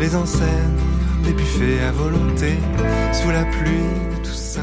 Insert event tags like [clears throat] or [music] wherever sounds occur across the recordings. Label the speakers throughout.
Speaker 1: les enseignes, des buffets à volonté, sous la pluie, tout ça.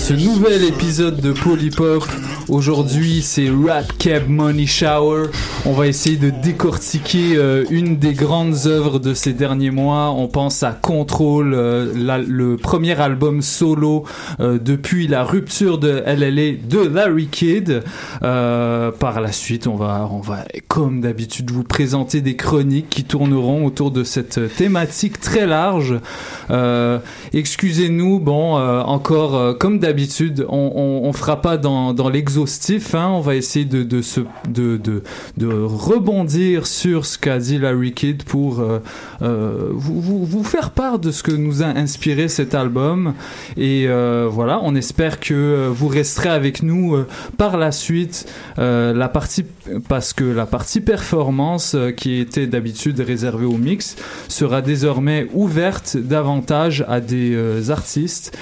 Speaker 2: Ce nouvel épisode de Polypop. Aujourd'hui, c'est Rap Cab Money Shower. On va essayer de décortiquer euh, une des grandes œuvres de ces derniers mois. On pense à Control, euh, le premier album solo euh, depuis la rupture de LLA de Larry Kidd. Par la suite, on va, on va, comme d'habitude, vous présenter des chroniques qui tourneront autour de cette thématique très large. Excusez-nous, bon, encore comme d'habitude, on, on, on fera pas dans, dans Hein, on va essayer de rebondir sur ce qu'a dit Larry Kidd pour euh, euh, vous, faire part de ce que nous a inspiré cet album. Et euh, voilà, on espère que vous resterez avec nous par la suite. La partie parce que la partie performance qui était d'habitude réservée au mix sera désormais ouverte davantage à des artistes.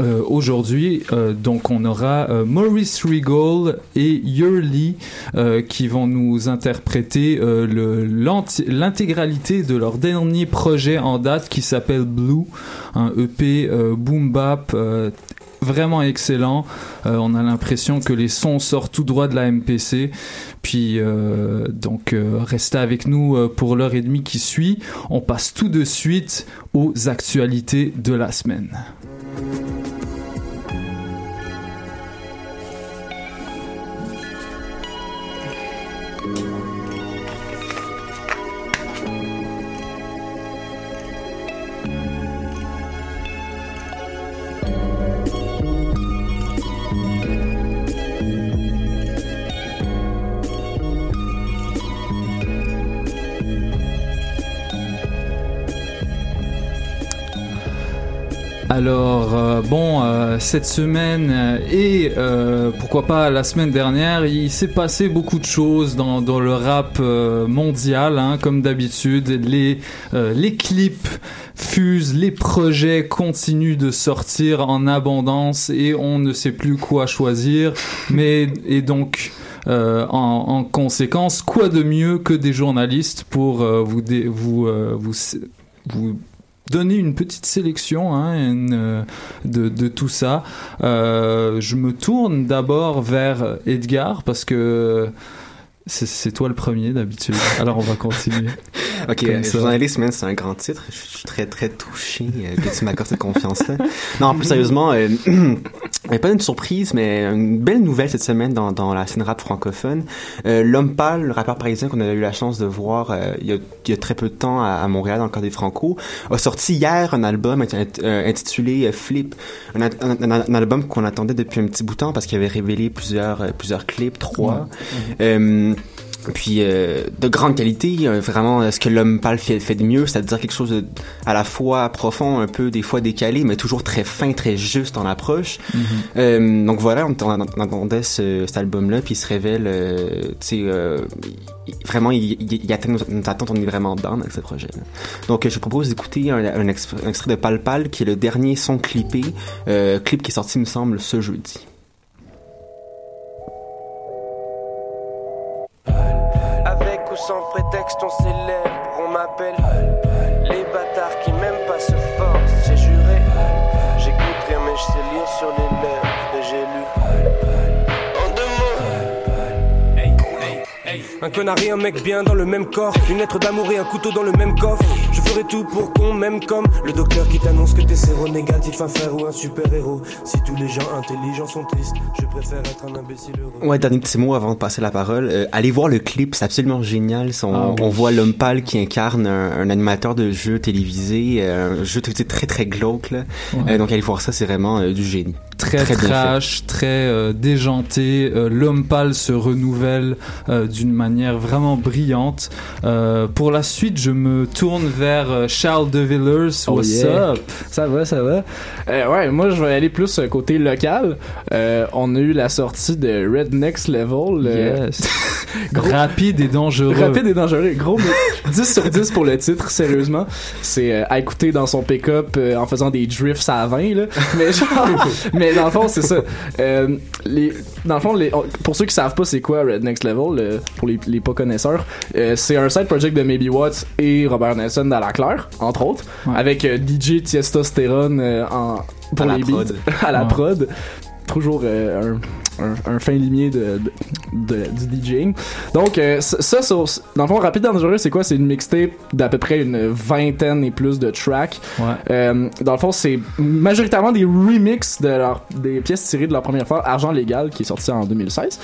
Speaker 2: Euh, Aujourd'hui, euh, donc on aura euh, Maurice Regal et Yurley euh, qui vont nous interpréter euh, l'intégralité de leur dernier projet en date qui s'appelle Blue, un EP boom bap vraiment excellent. Euh, on a l'impression que les sons sortent tout droit de la MPC. Puis euh, donc euh, restez avec nous pour l'heure et demie qui suit. On passe tout de suite aux actualités de la semaine. Euh, bon, euh, cette semaine euh, et pourquoi pas la semaine dernière, il s'est passé beaucoup de choses dans, le rap mondial, hein, comme d'habitude. Les clips fusent, les projets continuent de sortir en abondance et on ne sait plus quoi choisir. Mais et donc. en, en conséquence, quoi de mieux que des journalistes pour vous, dé- vous, vous donner une petite sélection hein, euh, de, de tout ça. Euh, je me tourne d'abord vers Edgar parce que c'est- c'est toi le premier d'habitude. Alors on va continuer. [laughs]
Speaker 3: Ok, euh, journaliste, c'est un grand titre. Je suis très, très touché euh, que tu m'accordes cette confiance-là. Non, plus sérieusement, euh, [clears throat] pas une surprise, mais une belle nouvelle cette semaine dans, dans la scène rap francophone. Euh, L'homme pâle, le rappeur parisien qu'on a eu la chance de voir euh, il, y a, il y a très peu de temps à, à Montréal, dans le cadre des Franco, a sorti hier un album euh, intitulé Flip. Un, un- un- un album qu'on attendait depuis un petit bout de temps parce qu'il avait révélé plusieurs, plusieurs clips, trois. Euh, puis euh, de grande qualité, euh, vraiment euh, ce que l'homme pâle fait, fait de mieux, c'est-à-dire quelque chose de, à la fois profond, un peu des fois décalé, mais toujours très fin, très juste en approche. Euh, donc voilà, on, on, on attendait ce, cet album-là, puis il se révèle, tu sais, vraiment, il, il, il atteint nos, nos attentes, on est vraiment dedans avec ce projet-là. Donc euh, je vous propose d'écouter un, un, exp- un extrait de Pal Pal, qui est le dernier son clippé, clip qui est sorti, il me semble, ce jeudi.
Speaker 4: Sans prétexte, on célèbre, on m'appelle Un connard et un mec bien dans le même corps Une lettre d'amour et un couteau dans le même coffre Je ferai tout pour qu'on m'aime comme Le docteur qui t'annonce que t'es séronégatif Un frère ou un super-héros Si tous les gens intelligents sont tristes Je préfère être un imbécile heureux
Speaker 3: Ouais, dernier petit mot avant de passer la parole. Euh, allez voir le clip, c'est absolument génial. Son-
Speaker 2: Ah oui.
Speaker 3: On voit l'homme pâle qui incarne un, un animateur de jeu télévisé, euh, un jeu télévisé très très glauque. Là.
Speaker 2: Ouais.
Speaker 3: Euh, donc allez voir ça, c'est vraiment euh, du génie.
Speaker 2: Très,
Speaker 3: Très
Speaker 2: trash, très euh, déjanté. Euh, L'homme pâle se renouvelle euh, d'une manière vraiment brillante. Pour la suite, je me tourne vers Charles De Villers.
Speaker 5: Oh
Speaker 2: What's
Speaker 5: yeah.
Speaker 2: up?
Speaker 5: Ça va, ça va. Ouais, moi je vais aller plus côté local. On a eu la sortie de Red Next Level.
Speaker 2: Yes. [laughs]
Speaker 5: Gros-
Speaker 2: Rapide et dangereux.
Speaker 5: Rapide et dangereux. Gros, mais [laughs] 10 sur 10 pour le titre, sérieusement. C'est euh, à écouter dans son pick-up euh, en faisant des drifts à 20, là. Mais genre, [laughs] mais dans le fond, c'est ça. Euh, les, dans le fond, les, pour ceux qui savent pas c'est quoi Red Next Level, pour les, les pas connaisseurs, c'est un side project de Maybe Watts et Robert Nelson dans la Claire, entre autres,
Speaker 2: Ouais.
Speaker 5: avec DJ Testostérone euh, en, pour
Speaker 3: À la
Speaker 5: les
Speaker 3: prod. [laughs]
Speaker 5: à la
Speaker 2: Ouais.
Speaker 5: prod. Toujours euh, un, un, un fin limier de, de, de- du DJing. Donc, euh, ça, ça, dans le fond, Rapide Dangereux, c'est quoi? C'est une mixtape d'à peu près une vingtaine et plus de tracks.
Speaker 2: Ouais.
Speaker 5: Euh, dans le fond, c'est majoritairement des remixes de leur, des pièces tirées de leur première fois, Argent Légal, qui est sorti en 2016.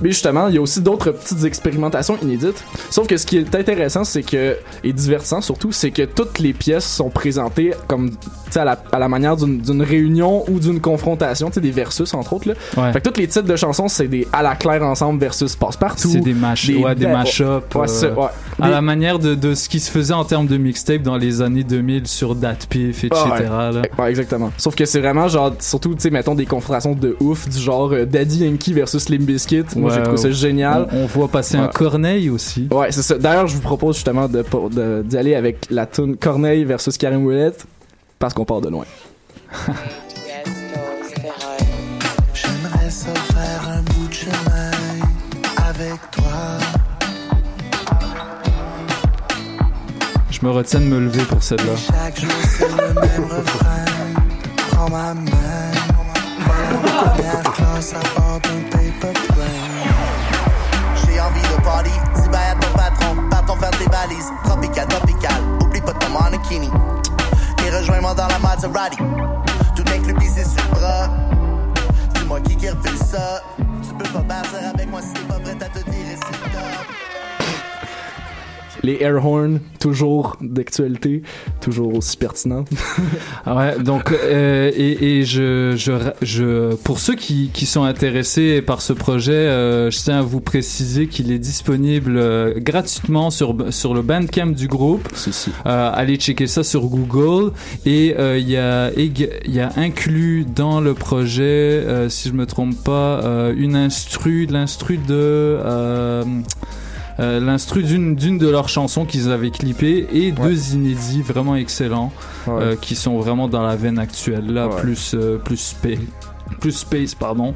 Speaker 5: Mais justement, il y a aussi d'autres petites expérimentations inédites. Sauf que ce qui est intéressant, c'est que, et divertissant surtout, c'est que toutes les pièces sont présentées comme, tu sais, à la, à la manière d'une réunion ou d'une confrontation, tu sais, des versus, entre autres, là.
Speaker 2: Ouais.
Speaker 5: Fait que tous les titres de chansons, c'est des à la claire ensemble versus passe-partout.
Speaker 2: C'est des mash,
Speaker 5: des-
Speaker 2: ouais, des mash-up.
Speaker 5: Ouais,
Speaker 2: euh,
Speaker 5: ouais.
Speaker 2: à
Speaker 5: Des-
Speaker 2: la manière de, de ce qui se faisait en termes de mixtape dans les années 2000 sur DatPiff, etc.
Speaker 5: Ah
Speaker 2: là.
Speaker 5: Ouais, exactement. Sauf que c'est vraiment genre, surtout, tu sais, mettons des confrontations de ouf, du genre euh, Daddy Yankee versus Limp Bizkit. Moi, j'ai trouvé ça génial.
Speaker 2: On, on voit passer un. Corneille aussi.
Speaker 5: Ouais, c'est ça. D'ailleurs, je vous propose justement de de- d'y aller avec la tune Corneille versus Karim Ouellet parce qu'on part de loin. [laughs]
Speaker 2: Je me retiens de me lever pour celle-là.
Speaker 6: Chaque jour c'est le même refrain. Prends ma main. Première classe à bord d'un paper plane.
Speaker 7: J'ai envie de party, dis bye à ton patron, partons faire tes valises, tropical, tropical, oublie pas ton mannequini. Et rejoins-moi dans la Maserati, tout inclus pissé sur le bras. Dis-moi qui qui refait ça, tu peux pas partir avec moi si t'es pas prête à te c'est top.
Speaker 5: Les air horns, toujours d'actualité, toujours aussi pertinents.
Speaker 2: Ah Ouais, donc euh, et, et je, je, je pour ceux qui, qui sont intéressés par ce projet, euh, je tiens à vous préciser qu'il est disponible euh, gratuitement sur sur le Bandcamp du groupe.
Speaker 5: si, si.
Speaker 2: Allez checker ça sur Google et il y a il y a inclus dans le projet, si je me trompe pas, une instru, l'instru de euh, l'instru d'une de leurs chansons qu'ils avaient clippé et deux inédits vraiment excellents
Speaker 5: Ouais.
Speaker 2: euh, qui sont vraiment dans la veine actuelle là
Speaker 5: Ouais.
Speaker 2: plus euh, plus space plus space pardon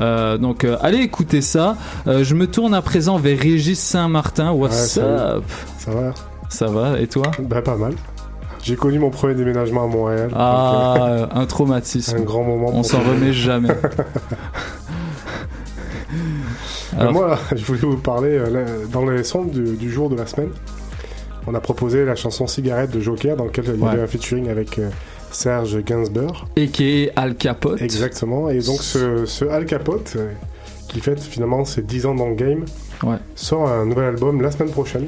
Speaker 2: Euh, donc euh, allez écouter ça Euh, je me tourne à présent vers Régis Saint-Martin
Speaker 8: Ouais,
Speaker 2: what's
Speaker 8: salut.
Speaker 2: up?
Speaker 8: Ça va?
Speaker 2: Ça va et toi?
Speaker 8: Bah, pas mal. J'ai connu mon premier déménagement à Montréal.
Speaker 2: ah [laughs] un traumatisme
Speaker 8: un grand moment.
Speaker 2: on s'en remet jamais [laughs] Alors-
Speaker 8: moi, [laughs] je voulais vous parler euh, dans les sons du, du jour de la semaine. On a proposé la chanson Cigarette de Joker, dans laquelle il y
Speaker 2: Ouais.
Speaker 8: avait un featuring avec euh, Serge Gainsbourg.
Speaker 2: et Al Capote
Speaker 8: Exactement. Et donc, ce, ce Al Capote, euh, qui fête finalement ses 10 ans dans le game,
Speaker 2: Ouais.
Speaker 8: sort un nouvel album la semaine prochaine.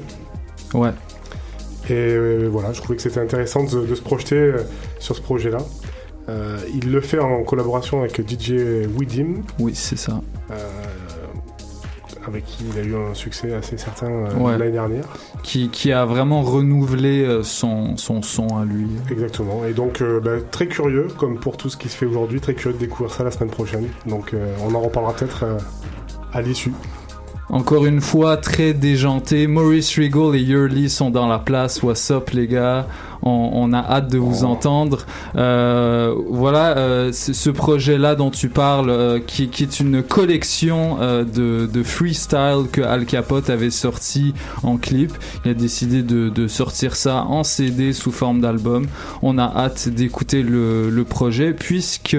Speaker 2: ouais
Speaker 8: Et voilà, je trouvais que c'était intéressant de, de se projeter sur ce projet-là. Euh, il le fait en collaboration avec DJ Widim,
Speaker 2: oui c'est ça
Speaker 8: euh, avec qui il a eu un succès assez certain euh,
Speaker 2: Ouais.
Speaker 8: l'année dernière.
Speaker 2: qui, qui a vraiment renouvelé euh, son, son son à lui
Speaker 8: Exactement. Et donc, euh, bah, très curieux, comme pour tout ce qui se fait aujourd'hui, très curieux de découvrir ça la semaine prochaine. Donc, euh, on en reparlera peut-être à l'issue.
Speaker 2: Encore une fois, très déjanté. Maurice Regal et Yurley sont dans la place. What's up, les gars? On, on a hâte de vous entendre. Euh, voilà, euh, ce projet-là dont tu parles, euh, qui, qui est une collection de, de freestyle que Al Capote avait sorti en clip. Il a décidé de, de sortir ça en CD sous forme d'album. On a hâte d'écouter le, le projet puisque,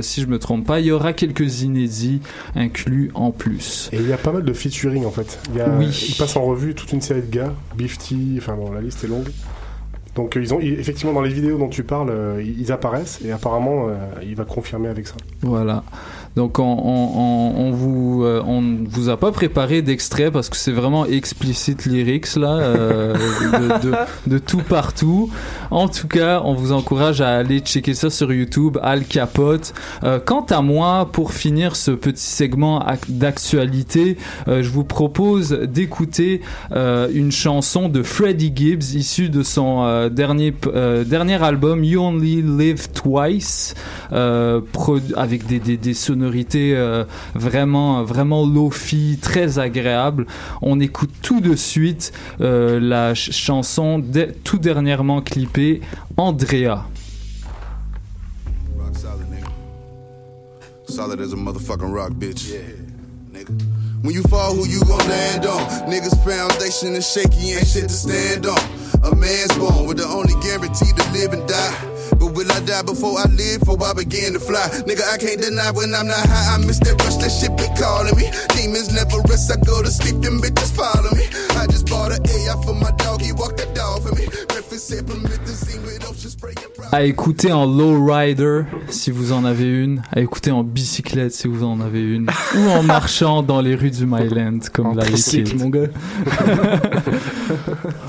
Speaker 2: si je me trompe pas, il y aura quelques inédits inclus en plus.
Speaker 8: Et il y a pas mal de featuring en fait. Il, y a,
Speaker 2: Oui.
Speaker 8: il passe en revue toute une série de gars, Bifty, enfin bon, la liste est longue. Donc euh, ils ont effectivement dans les vidéos dont tu parles, euh, ils ils apparaissent et apparemment euh, il va confirmer avec ça.
Speaker 2: Voilà. Donc on, on, vous euh, on vous a pas préparé d'extrait parce que c'est vraiment explicite lyrics là euh, de, tout partout. En tout cas, on vous encourage à aller checker ça sur YouTube, Al Capote. Euh, quant à moi, pour finir ce petit segment ac- d'actualité, je vous propose d'écouter une chanson de Freddie Gibbs issue de son dernier dernier album You Only Live Twice avec des, des, des sonorités euh, vraiment vraiment lofi très agréables on écoute tout de suite euh, la ch- chanson de- tout dernièrement clippée Andrea
Speaker 9: Rock solid, nigga. Solid as a motherfucking rock, bitch. Yeah, nigga. When you fall, who you gon' land on? Niggas' foundation is shaky, ain't shit to stand on. A man's born with the only guarantee to live and die. But will I die before I live? Before I begin to fly? Nigga, I can't deny when I'm not high. I miss that rush, that shit be calling me. Demons never rest, I go to sleep, them bitches follow me. I just bought a AI for my dog, he walked that dog for me.
Speaker 2: À écouter en lowrider si vous en avez une, à écouter en bicyclette si vous en avez une, [laughs] ou en marchant dans les rues du Myland comme
Speaker 5: En
Speaker 2: la
Speaker 5: tricycle, mon gars. [laughs]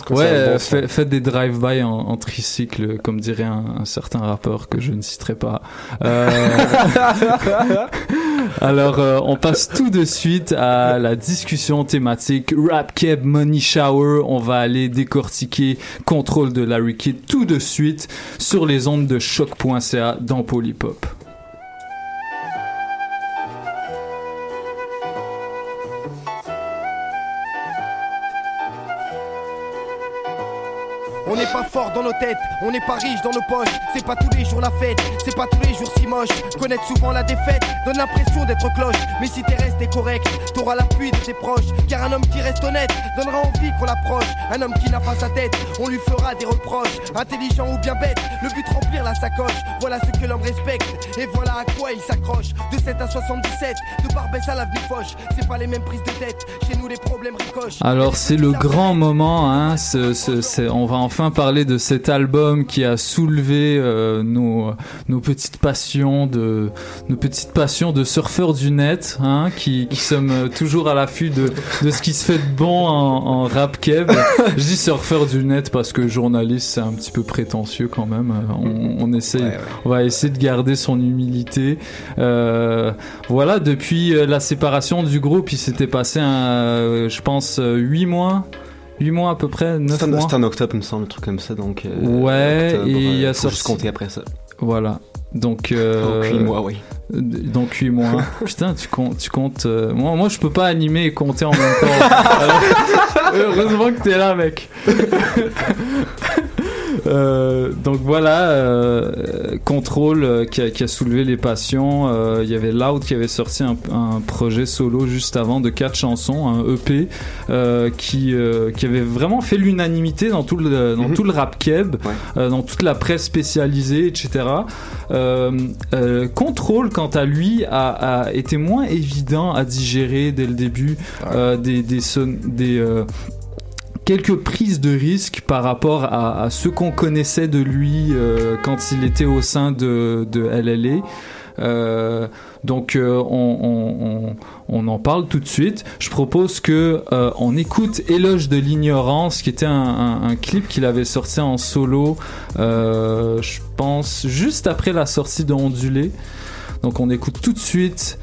Speaker 2: Ouais, euh,
Speaker 8: bon, ça.
Speaker 2: fait- faites des drive-by en, en tricycle, comme dirait un, un certain rappeur que je ne citerai pas. Euh, [laughs] Alors, euh, on passe tout de suite à la discussion thématique Rap Keb Money Shower. On va aller décortiquer Contrôle de Larry Kidd tout de suite sur les ondes de choc.ca dans Polypop.
Speaker 10: Fort dans nos têtes, on n'est pas riche dans nos poches. C'est pas tous les jours la fête, c'est pas tous les jours si moche. Connaître souvent la défaite donne l'impression d'être cloche. Mais si t'es resté correct, t'auras l'appui de tes proches. Car un homme qui reste honnête donnera envie qu'on l'approche. Un homme qui n'a pas sa tête, on lui fera des reproches. Intelligent ou bien bête, le but remplir la sacoche. Voilà ce que l'homme respecte et voilà à quoi il s'accroche. De 7 à 77, de Barbès à l'avenue Foch. C'est pas les mêmes prises de tête, chez nous les problèmes ricochent.
Speaker 2: Alors c'est le grand moment, hein, ce- ce- on va enfin parler de cet album qui a soulevé euh, nos, nos petites passions de nos petites passions de surfeurs du net, hein, qui, qui sommes toujours à l'affût de, de ce qui se fait de bon en, en rap keb. Je dis surfeur du net parce que journaliste c'est un petit peu prétentieux quand même. On, on essaie, on va essayer de garder son humilité. Euh, voilà, depuis euh, la séparation du groupe, il s'était passé, un, je pense, 8 mois. 8 mois à peu près, 9
Speaker 3: C'est en,
Speaker 2: mois.
Speaker 3: c'est en octobre, il me semble, un truc comme ça. Donc, euh,
Speaker 2: Ouais,
Speaker 3: octobre,
Speaker 2: et il y a
Speaker 3: euh,
Speaker 2: sorti-
Speaker 3: compter après ça.
Speaker 2: Voilà. Donc, euh,
Speaker 3: Donc, huit mois, oui.
Speaker 2: Donc 8 mois. [laughs] Putain, tu comptes. Tu comptes euh, moi, moi, je peux pas animer et compter en même temps. [laughs] Alors, heureusement que t'es là, mec. [laughs] Euh, donc voilà, euh, Control euh, qui, a, qui a soulevé les passions. Euh, Il y avait Loud qui avait sorti un, un projet solo juste avant de quatre chansons, un EP euh, qui euh, qui avait vraiment fait l'unanimité dans tout le dans
Speaker 3: Mhm.
Speaker 2: tout le rap keb,
Speaker 3: Ouais.
Speaker 2: euh, dans toute la presse spécialisée, etc. Euh, euh, Control, quant à lui, a, a été moins évident à digérer dès le début. Euh, des des, son- des euh, quelques prises de risque par rapport à, ce qu'on connaissait de lui euh, quand il était au sein de, de LLA. Euh, donc euh, on, en parle tout de suite. Je propose que on écoute Éloge de l'ignorance, qui était un, clip qu'il avait sorti en solo, je pense juste après la sortie de Ondulé. Donc on écoute tout de suite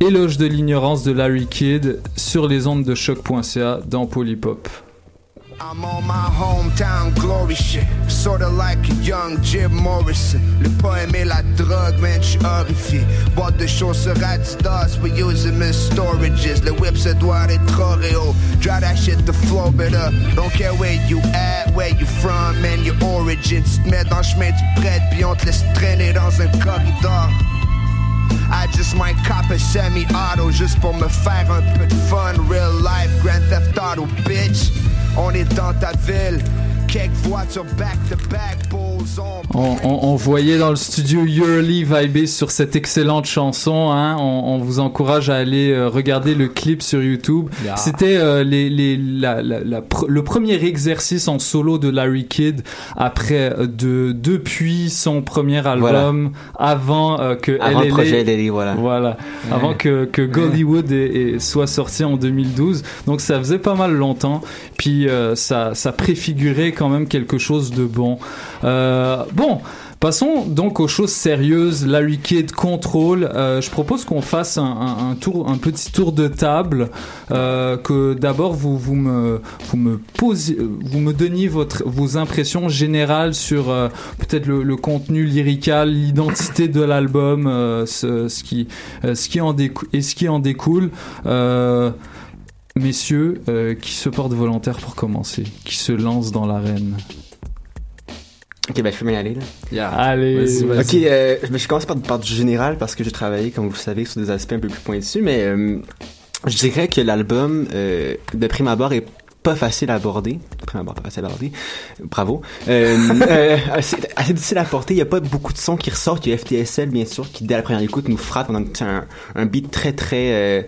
Speaker 2: Éloge de l'ignorance de Larry Kidd sur les ondes de choc.ca dans Polypop.
Speaker 11: I'm on my hometown glory shit, sorta like young Jim Morrison. Le pas aimer la drogue, man, j'suis horrifié. Boîte de chaussures Adidas, we use them as storages. Le whip se doit être réo. Drive that shit to flow better. Don't care where you at, where you from, man, your origin. Tu te mets dans le chemin du prêtre, puis on te laisse traîner dans un corridor. I just might cop a semi-auto juste pour me faire un peu de fun. Real life, Grand Theft Auto, bitch. On est dans ta ville. Quelques voitures back to back, bulls on.
Speaker 2: On, on- on voyait dans le studio Yearly vibrer sur cette excellente chanson. Hein. On, on vous encourage à aller euh, regarder le clip sur YouTube.
Speaker 5: Yeah.
Speaker 2: C'était euh, les, les, la, la- la pr- le premier exercice en solo de Larry Kidd après euh, de depuis son premier album, avant euh, que
Speaker 3: Avant le projet LLA, voilà.
Speaker 2: voilà, avant que, que Gollywood soit sorti en 2012. Donc ça faisait pas mal longtemps. Puis euh, ça, ça préfigurait quand même quelque chose de bon. Euh, bon. Passons donc aux choses sérieuses. Larry Kidd Control. Euh, je propose qu'on fasse un, petit tour de table. Euh, que d'abord vous me donniez votre vos impressions générales sur euh, peut-être le, contenu lyrical, l'identité de l'album, euh, ce, qui euh, en découle et ce qui en découle. Euh, messieurs, euh, qui se porte volontaire pour commencer, qui se lance dans l'arène?
Speaker 3: Ok, ben je peux m'y aller là.
Speaker 2: Allez,
Speaker 5: Vas-y, vas-y.
Speaker 3: Ok, euh, je vais commencer par, par du général parce que j'ai travaillé, comme vous le savez, sur des aspects un peu plus pointus, mais euh, je dirais que l'album, euh, de prime abord, est pas facile à aborder. De prime abord, pas facile à aborder. Bravo. Euh, [laughs] euh, assez, assez difficile à porter. Il y a pas beaucoup de sons qui ressortent. Il y a FTSL, bien sûr, qui dès la première écoute nous frappe. On a un, un beat très, très... Euh,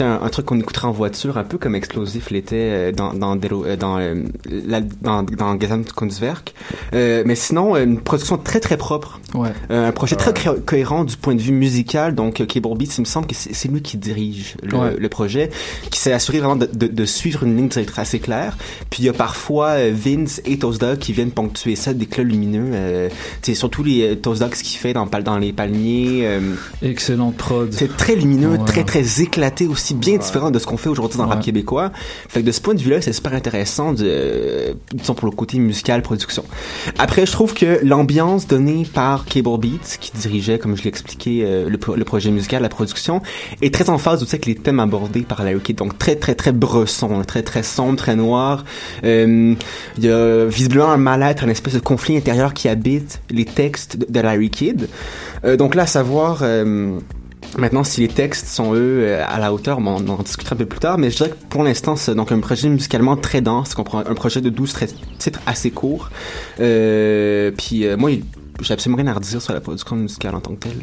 Speaker 3: un, un truc qu'on écouterait en voiture, un peu comme Explosif l'était dans dans dans dans dans Gesamtkunstwerk. Euh, mais sinon, une production très très propre.
Speaker 2: Ouais.
Speaker 3: Euh, un projet très cohérent du point de vue musical. Donc, Cable Beats, il me semble que c'est c'est lui qui dirige le,
Speaker 2: Ouais.
Speaker 3: le projet, qui s'est assuré vraiment de, de, de suivre une ligne directrice assez claire. Puis il y a parfois euh, Vince et Toast Dog qui viennent ponctuer ça d'éclats lumineux. Euh, c'est surtout les euh, Toast Dog ce qu'il fait dans, les palmiers. euh,
Speaker 2: Excellente prod.
Speaker 3: c'est très lumineux,
Speaker 2: Ouais.
Speaker 3: très très éclaté, aussi bien différent de ce qu'on fait aujourd'hui dans le rap québécois. Fait que de ce point de vue-là, c'est super intéressant, de, euh, disons pour le côté musical, production. Après, je trouve que l'ambiance donnée par Cable Beats, qui dirigeait, comme je l'ai expliqué, euh, le, pro- le projet musical, la production, est très en phase aussi avec les thèmes abordés par Larry Kidd. Donc très très très bresson, très très sombre, très noir. Euh, Il y a visiblement un mal-être, un espèce de conflit intérieur qui habite les textes de, Larry Kidd. Euh, donc là, à savoir... euh, Maintenant, si les textes sont eux à la hauteur, bon, on en discutera un peu plus tard, mais je dirais que pour l'instant, c'est donc un projet musicalement très dense, un projet de 12 très- titres assez courts. Euh, puis euh, moi, j'ai absolument rien à redire sur la production musicale en tant que telle.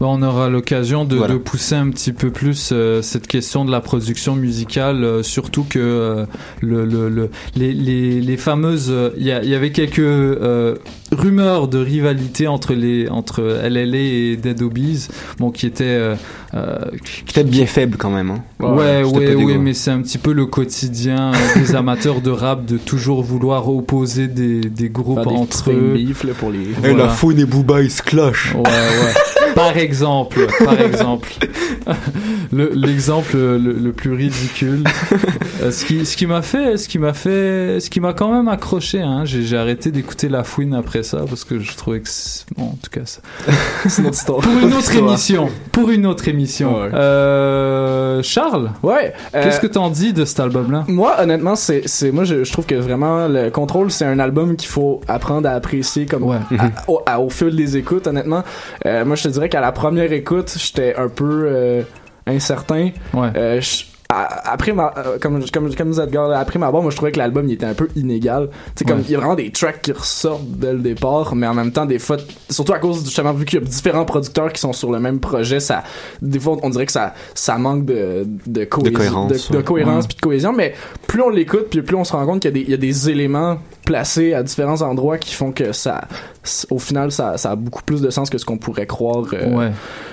Speaker 2: Bon, on aura l'occasion de,
Speaker 3: Voilà.
Speaker 2: de pousser un petit peu plus euh, cette question de la production musicale, euh, surtout que euh, le, le, le- les, les, les fameuses, euh, il y, avait quelques euh, rumeurs de rivalité entre les entre LLA et Dead Obies, bon qui étaient euh, euh,
Speaker 3: Qui était bien faible quand même. Hein.
Speaker 2: Ouais, ouais, ouais, mais c'est un petit peu le quotidien des [laughs] amateurs de rap de toujours vouloir opposer des, des groupes
Speaker 5: Faire des
Speaker 2: entre eux.
Speaker 5: beef, là, pour les-
Speaker 3: Eh,
Speaker 2: Voilà.
Speaker 3: la fouine et Booba, ils se clashent.
Speaker 2: Ouais, ouais. par exemple, par exemple. [laughs] Le- L'exemple le, le plus ridicule. [laughs] Euh, ce qui, ce qui m'a fait, ce qui m'a fait, ce qui m'a quand même accroché, hein. J'ai arrêté d'écouter La Fouine après ça parce que je trouvais que, bon, en tout cas, ça- [laughs]
Speaker 5: C'est notre histoire.
Speaker 2: pour une autre émission, pour une autre émission.
Speaker 5: Ouais.
Speaker 2: Euh, Charles,
Speaker 5: Ouais. euh,
Speaker 2: qu'est-ce que t'en dis de cet album-là?
Speaker 5: Moi, honnêtement, c'est, c'est, moi, je, je trouve que vraiment, le contrôle, c'est un album qu'il faut apprendre à apprécier comme
Speaker 2: Ouais.
Speaker 5: à- au, à- au fil des écoutes, honnêtement. Euh, moi, je te dirais qu'à la première écoute, j'étais un peu euh, incertain.
Speaker 2: Ouais.
Speaker 5: Euh, je- à- après ma, euh, comme, comme, comme Edgar, après ma barre, moi je trouvais que l'album il était un peu inégal. Tu comme il y a vraiment des tracks qui ressortent dès le départ, mais en même temps, des fois, surtout à cause justement, vu qu'il y a différents producteurs qui sont sur le même projet, ça, des fois, on dirait que ça, ça manque de, de, cohésion-
Speaker 3: cohérence,
Speaker 5: de, de cohérence
Speaker 2: Ouais.
Speaker 5: puis de cohésion, mais plus on l'écoute, puis plus on se rend compte qu'il y a des, il y a des éléments placés à différents endroits qui font que ça, au final, ça, ça a beaucoup plus de sens que ce qu'on pourrait croire. euh,
Speaker 2: Ouais.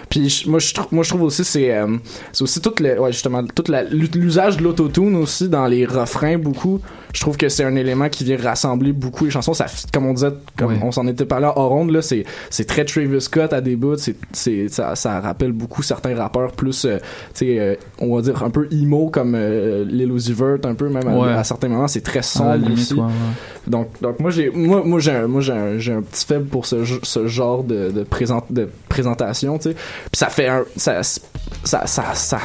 Speaker 5: Puis moi, je trouve, moi, je trouve aussi c'est, euh, aussi tout le, ouais, justement, toute l'usage de l'autotune aussi dans les refrains beaucoup. Je trouve que c'est un élément qui vient rassembler beaucoup les chansons. Ça, comme on disait, comme
Speaker 2: Ouais.
Speaker 5: on s'en était parlé en ronde là, c'est, c'est très Travis Scott à des bouts. C'est, c'est, ça, ça rappelle beaucoup certains rappeurs plus, euh, tu sais, euh, on va dire un peu emo comme Lil Uzi Vert, un peu même à- certains moments. C'est très sombre aussi. Donc, donc moi j'ai moi moi j'ai un, moi j'ai un, j'ai un petit faible pour ce, ce genre de de, présent, de présentation, tu sais. Puis ça fait un ça ça ça ça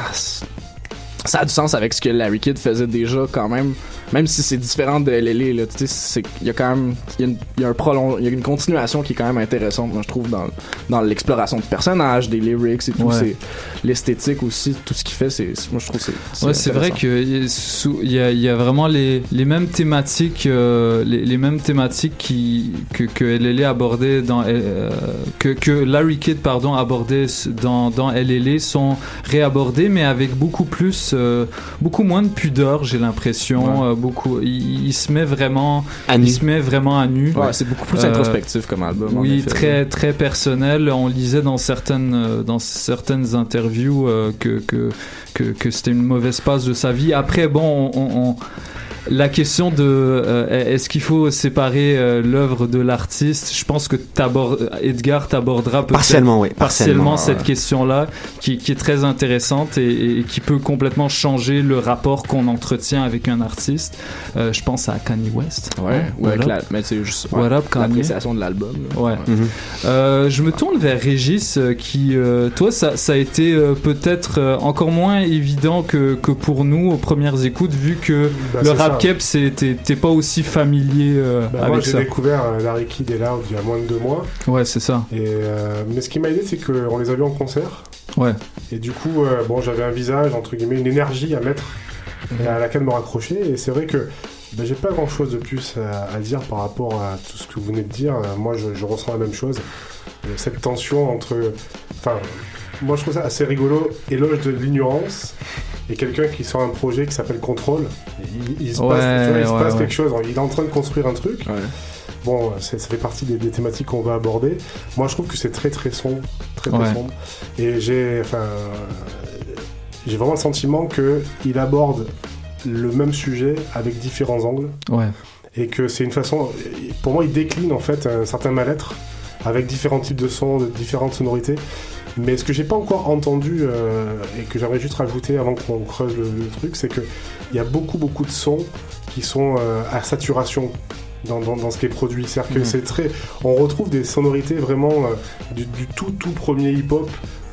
Speaker 5: ça a du sens avec ce que Larry Kidd faisait déjà quand même même si c'est différent de LLA là tu sais il y a quand même il y il y a un prolong il y a une continuation qui est quand même intéressante moi je trouve dans dans l'exploration du personnage des lyrics et tout
Speaker 2: Ouais.
Speaker 5: c'est l'esthétique aussi tout ce qu'il fait c'est moi je trouve c'est
Speaker 2: Ouais, c'est vrai
Speaker 5: intéressant.
Speaker 2: qu'il y, a- il y a vraiment les, les mêmes thématiques, euh, les, les mêmes thématiques qui, que, que LLA abordait dans euh, que, que Larry Kidd pardon abordait dans, dans LLA sont réabordés, mais avec beaucoup plus, euh, beaucoup moins de pudeur, j'ai l'impression.
Speaker 5: Ouais.
Speaker 2: Beaucoup, il, il se met vraiment,
Speaker 3: À nu.
Speaker 2: il se met vraiment à nu.
Speaker 5: ouais c'est beaucoup plus
Speaker 2: Euh,
Speaker 5: introspectif comme album
Speaker 2: Oui, très très personnel. On lisait dans certaines euh, dans certaines interviews euh, que que que, que c'était une mauvaise passe de sa vie. Après, bon, on, on- on- la question de euh, est-ce qu'il faut séparer euh, l'œuvre de l'artiste, je pense que t'abordes- Edgar t'abordera peut-être
Speaker 3: Partiellement, oui.
Speaker 2: partiellement
Speaker 3: Partiellement,
Speaker 2: cette
Speaker 3: ouais.
Speaker 2: question-là qui, qui est très intéressante et, et qui peut complètement changer le rapport qu'on entretient avec un artiste. Euh, je pense à Kanye West.
Speaker 5: Ouais,
Speaker 2: Hein,
Speaker 5: ou avec
Speaker 2: voilà.
Speaker 5: la, mais c'est juste
Speaker 2: What up, Kanye?
Speaker 5: l'appréciation de l'album.
Speaker 2: Ouais. Euh, je me tourne vers Régis, euh, qui, euh, toi, ça, ça a été euh, peut-être euh, encore moins évident que, que pour nous aux premières écoutes, vu que
Speaker 8: Bah,
Speaker 2: le
Speaker 8: c'est
Speaker 2: c'est- t'es pas aussi familier euh,
Speaker 8: Bah, moi,
Speaker 2: avec
Speaker 8: j'ai
Speaker 2: ça.
Speaker 8: découvert euh, Larry Kidd et Loud il y a moins de deux mois.
Speaker 2: Ouais, c'est ça.
Speaker 8: Et, euh, mais ce qui m'a aidé, c'est qu'on les a vus en concert.
Speaker 2: Ouais.
Speaker 8: Et du coup, euh, bon, j'avais un visage, entre guillemets, une énergie à mettre et à laquelle me raccrocher. Et c'est vrai que ben, j'ai pas grand chose de plus à, à dire par rapport à tout ce que vous venez de dire. Euh, moi, je, je ressens la même chose. Cette tension entre. Enfin, moi, je trouve ça assez rigolo. Éloge de l'ignorance. Et quelqu'un qui sort un projet qui s'appelle Contrôle. Il, il se
Speaker 2: Ouais,
Speaker 8: passe, tu vois, il se
Speaker 2: ouais,
Speaker 8: passe
Speaker 2: ouais.
Speaker 8: quelque chose. Il est en train de construire un truc. Bon, ça fait partie des, des thématiques qu'on va aborder. Moi, je trouve que c'est très très sombre, très très
Speaker 2: Ouais.
Speaker 8: sombre. Et j'ai, enfin, j'ai vraiment le sentiment que il aborde le même sujet avec différents angles
Speaker 2: Ouais.
Speaker 8: et que c'est une façon. Pour moi, il décline en fait un certain mal-être avec différents types de sons, de différentes sonorités. Mais ce que j'ai pas encore entendu euh, et que j'aimerais juste rajouter avant qu'on creuse le, truc, c'est que il y a beaucoup beaucoup de sons qui sont euh, à saturation dans, dans, dans ce qui est produit. C'est-à-dire que
Speaker 2: Mhm.
Speaker 8: c'est très, on retrouve des sonorités vraiment euh, du, du tout tout premier hip-hop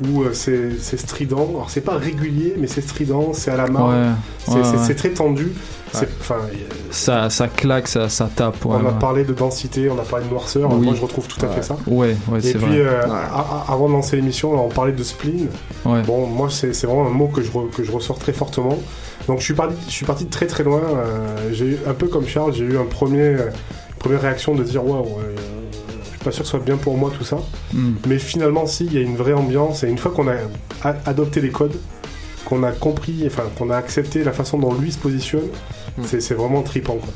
Speaker 8: où euh, c'est strident. Alors c'est pas régulier, mais c'est strident, c'est à la main,
Speaker 2: Ouais.
Speaker 8: c'est
Speaker 2: Ouais,
Speaker 8: c'est-
Speaker 2: ouais.
Speaker 8: c'est très tendu.
Speaker 2: Ça, ça claque, ça, ça tape. Ouais,
Speaker 8: on a
Speaker 2: ouais.
Speaker 8: parlé de densité, on a parlé de noirceur.
Speaker 2: Oui.
Speaker 8: Moi, je retrouve tout à fait ça.
Speaker 2: Ouais, ouais,
Speaker 8: Et
Speaker 2: c'est
Speaker 8: puis,
Speaker 2: vrai.
Speaker 8: euh, avant de lancer l'émission, on parlait de spleen.
Speaker 2: Ouais.
Speaker 8: Bon, moi, c'est c'est vraiment un mot que je, re- que je ressors très fortement. Donc, je suis parti, je suis parti de très très loin. Euh, j'ai eu, un peu comme Charles, j'ai eu un premier, euh, première réaction de dire waouh, euh, je suis pas sûr que ce soit bien pour moi tout ça.
Speaker 2: Hmm.
Speaker 8: Mais finalement, si, il y a une vraie ambiance. Et une fois qu'on a adopté les codes, qu'on a compris, enfin, qu'on a accepté la façon dont lui se positionne, c'est c'est vraiment tripant, quoi.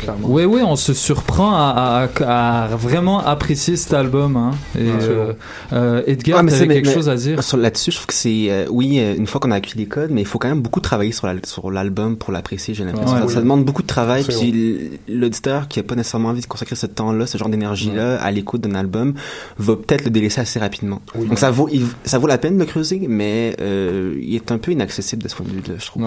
Speaker 8: Clairement.
Speaker 2: Ouais, ouais, on se surprend à, à- à vraiment apprécier cet album. Hein. Et, euh, euh, Edgar,
Speaker 3: Ah, mais-
Speaker 2: quelque
Speaker 3: mais
Speaker 2: chose à dire?
Speaker 3: sur- Là-dessus, je trouve que c'est, euh, oui, une fois qu'on a acquis les codes, mais il faut quand même beaucoup travailler sur, la- sur l'album pour l'apprécier, j'ai l'impression.
Speaker 2: Ouais.
Speaker 3: ça,
Speaker 8: Oui.
Speaker 3: ça demande beaucoup de travail, puis l'auditeur qui a pas nécessairement envie de consacrer ce temps-là, ce genre d'énergie-là, à l'écoute d'un album, va peut-être le délaisser assez rapidement.
Speaker 8: Oui.
Speaker 3: Donc ça vaut, il- ça vaut la peine de le creuser, mais euh, il est un peu inaccessible de ce point de vue-là, je trouve.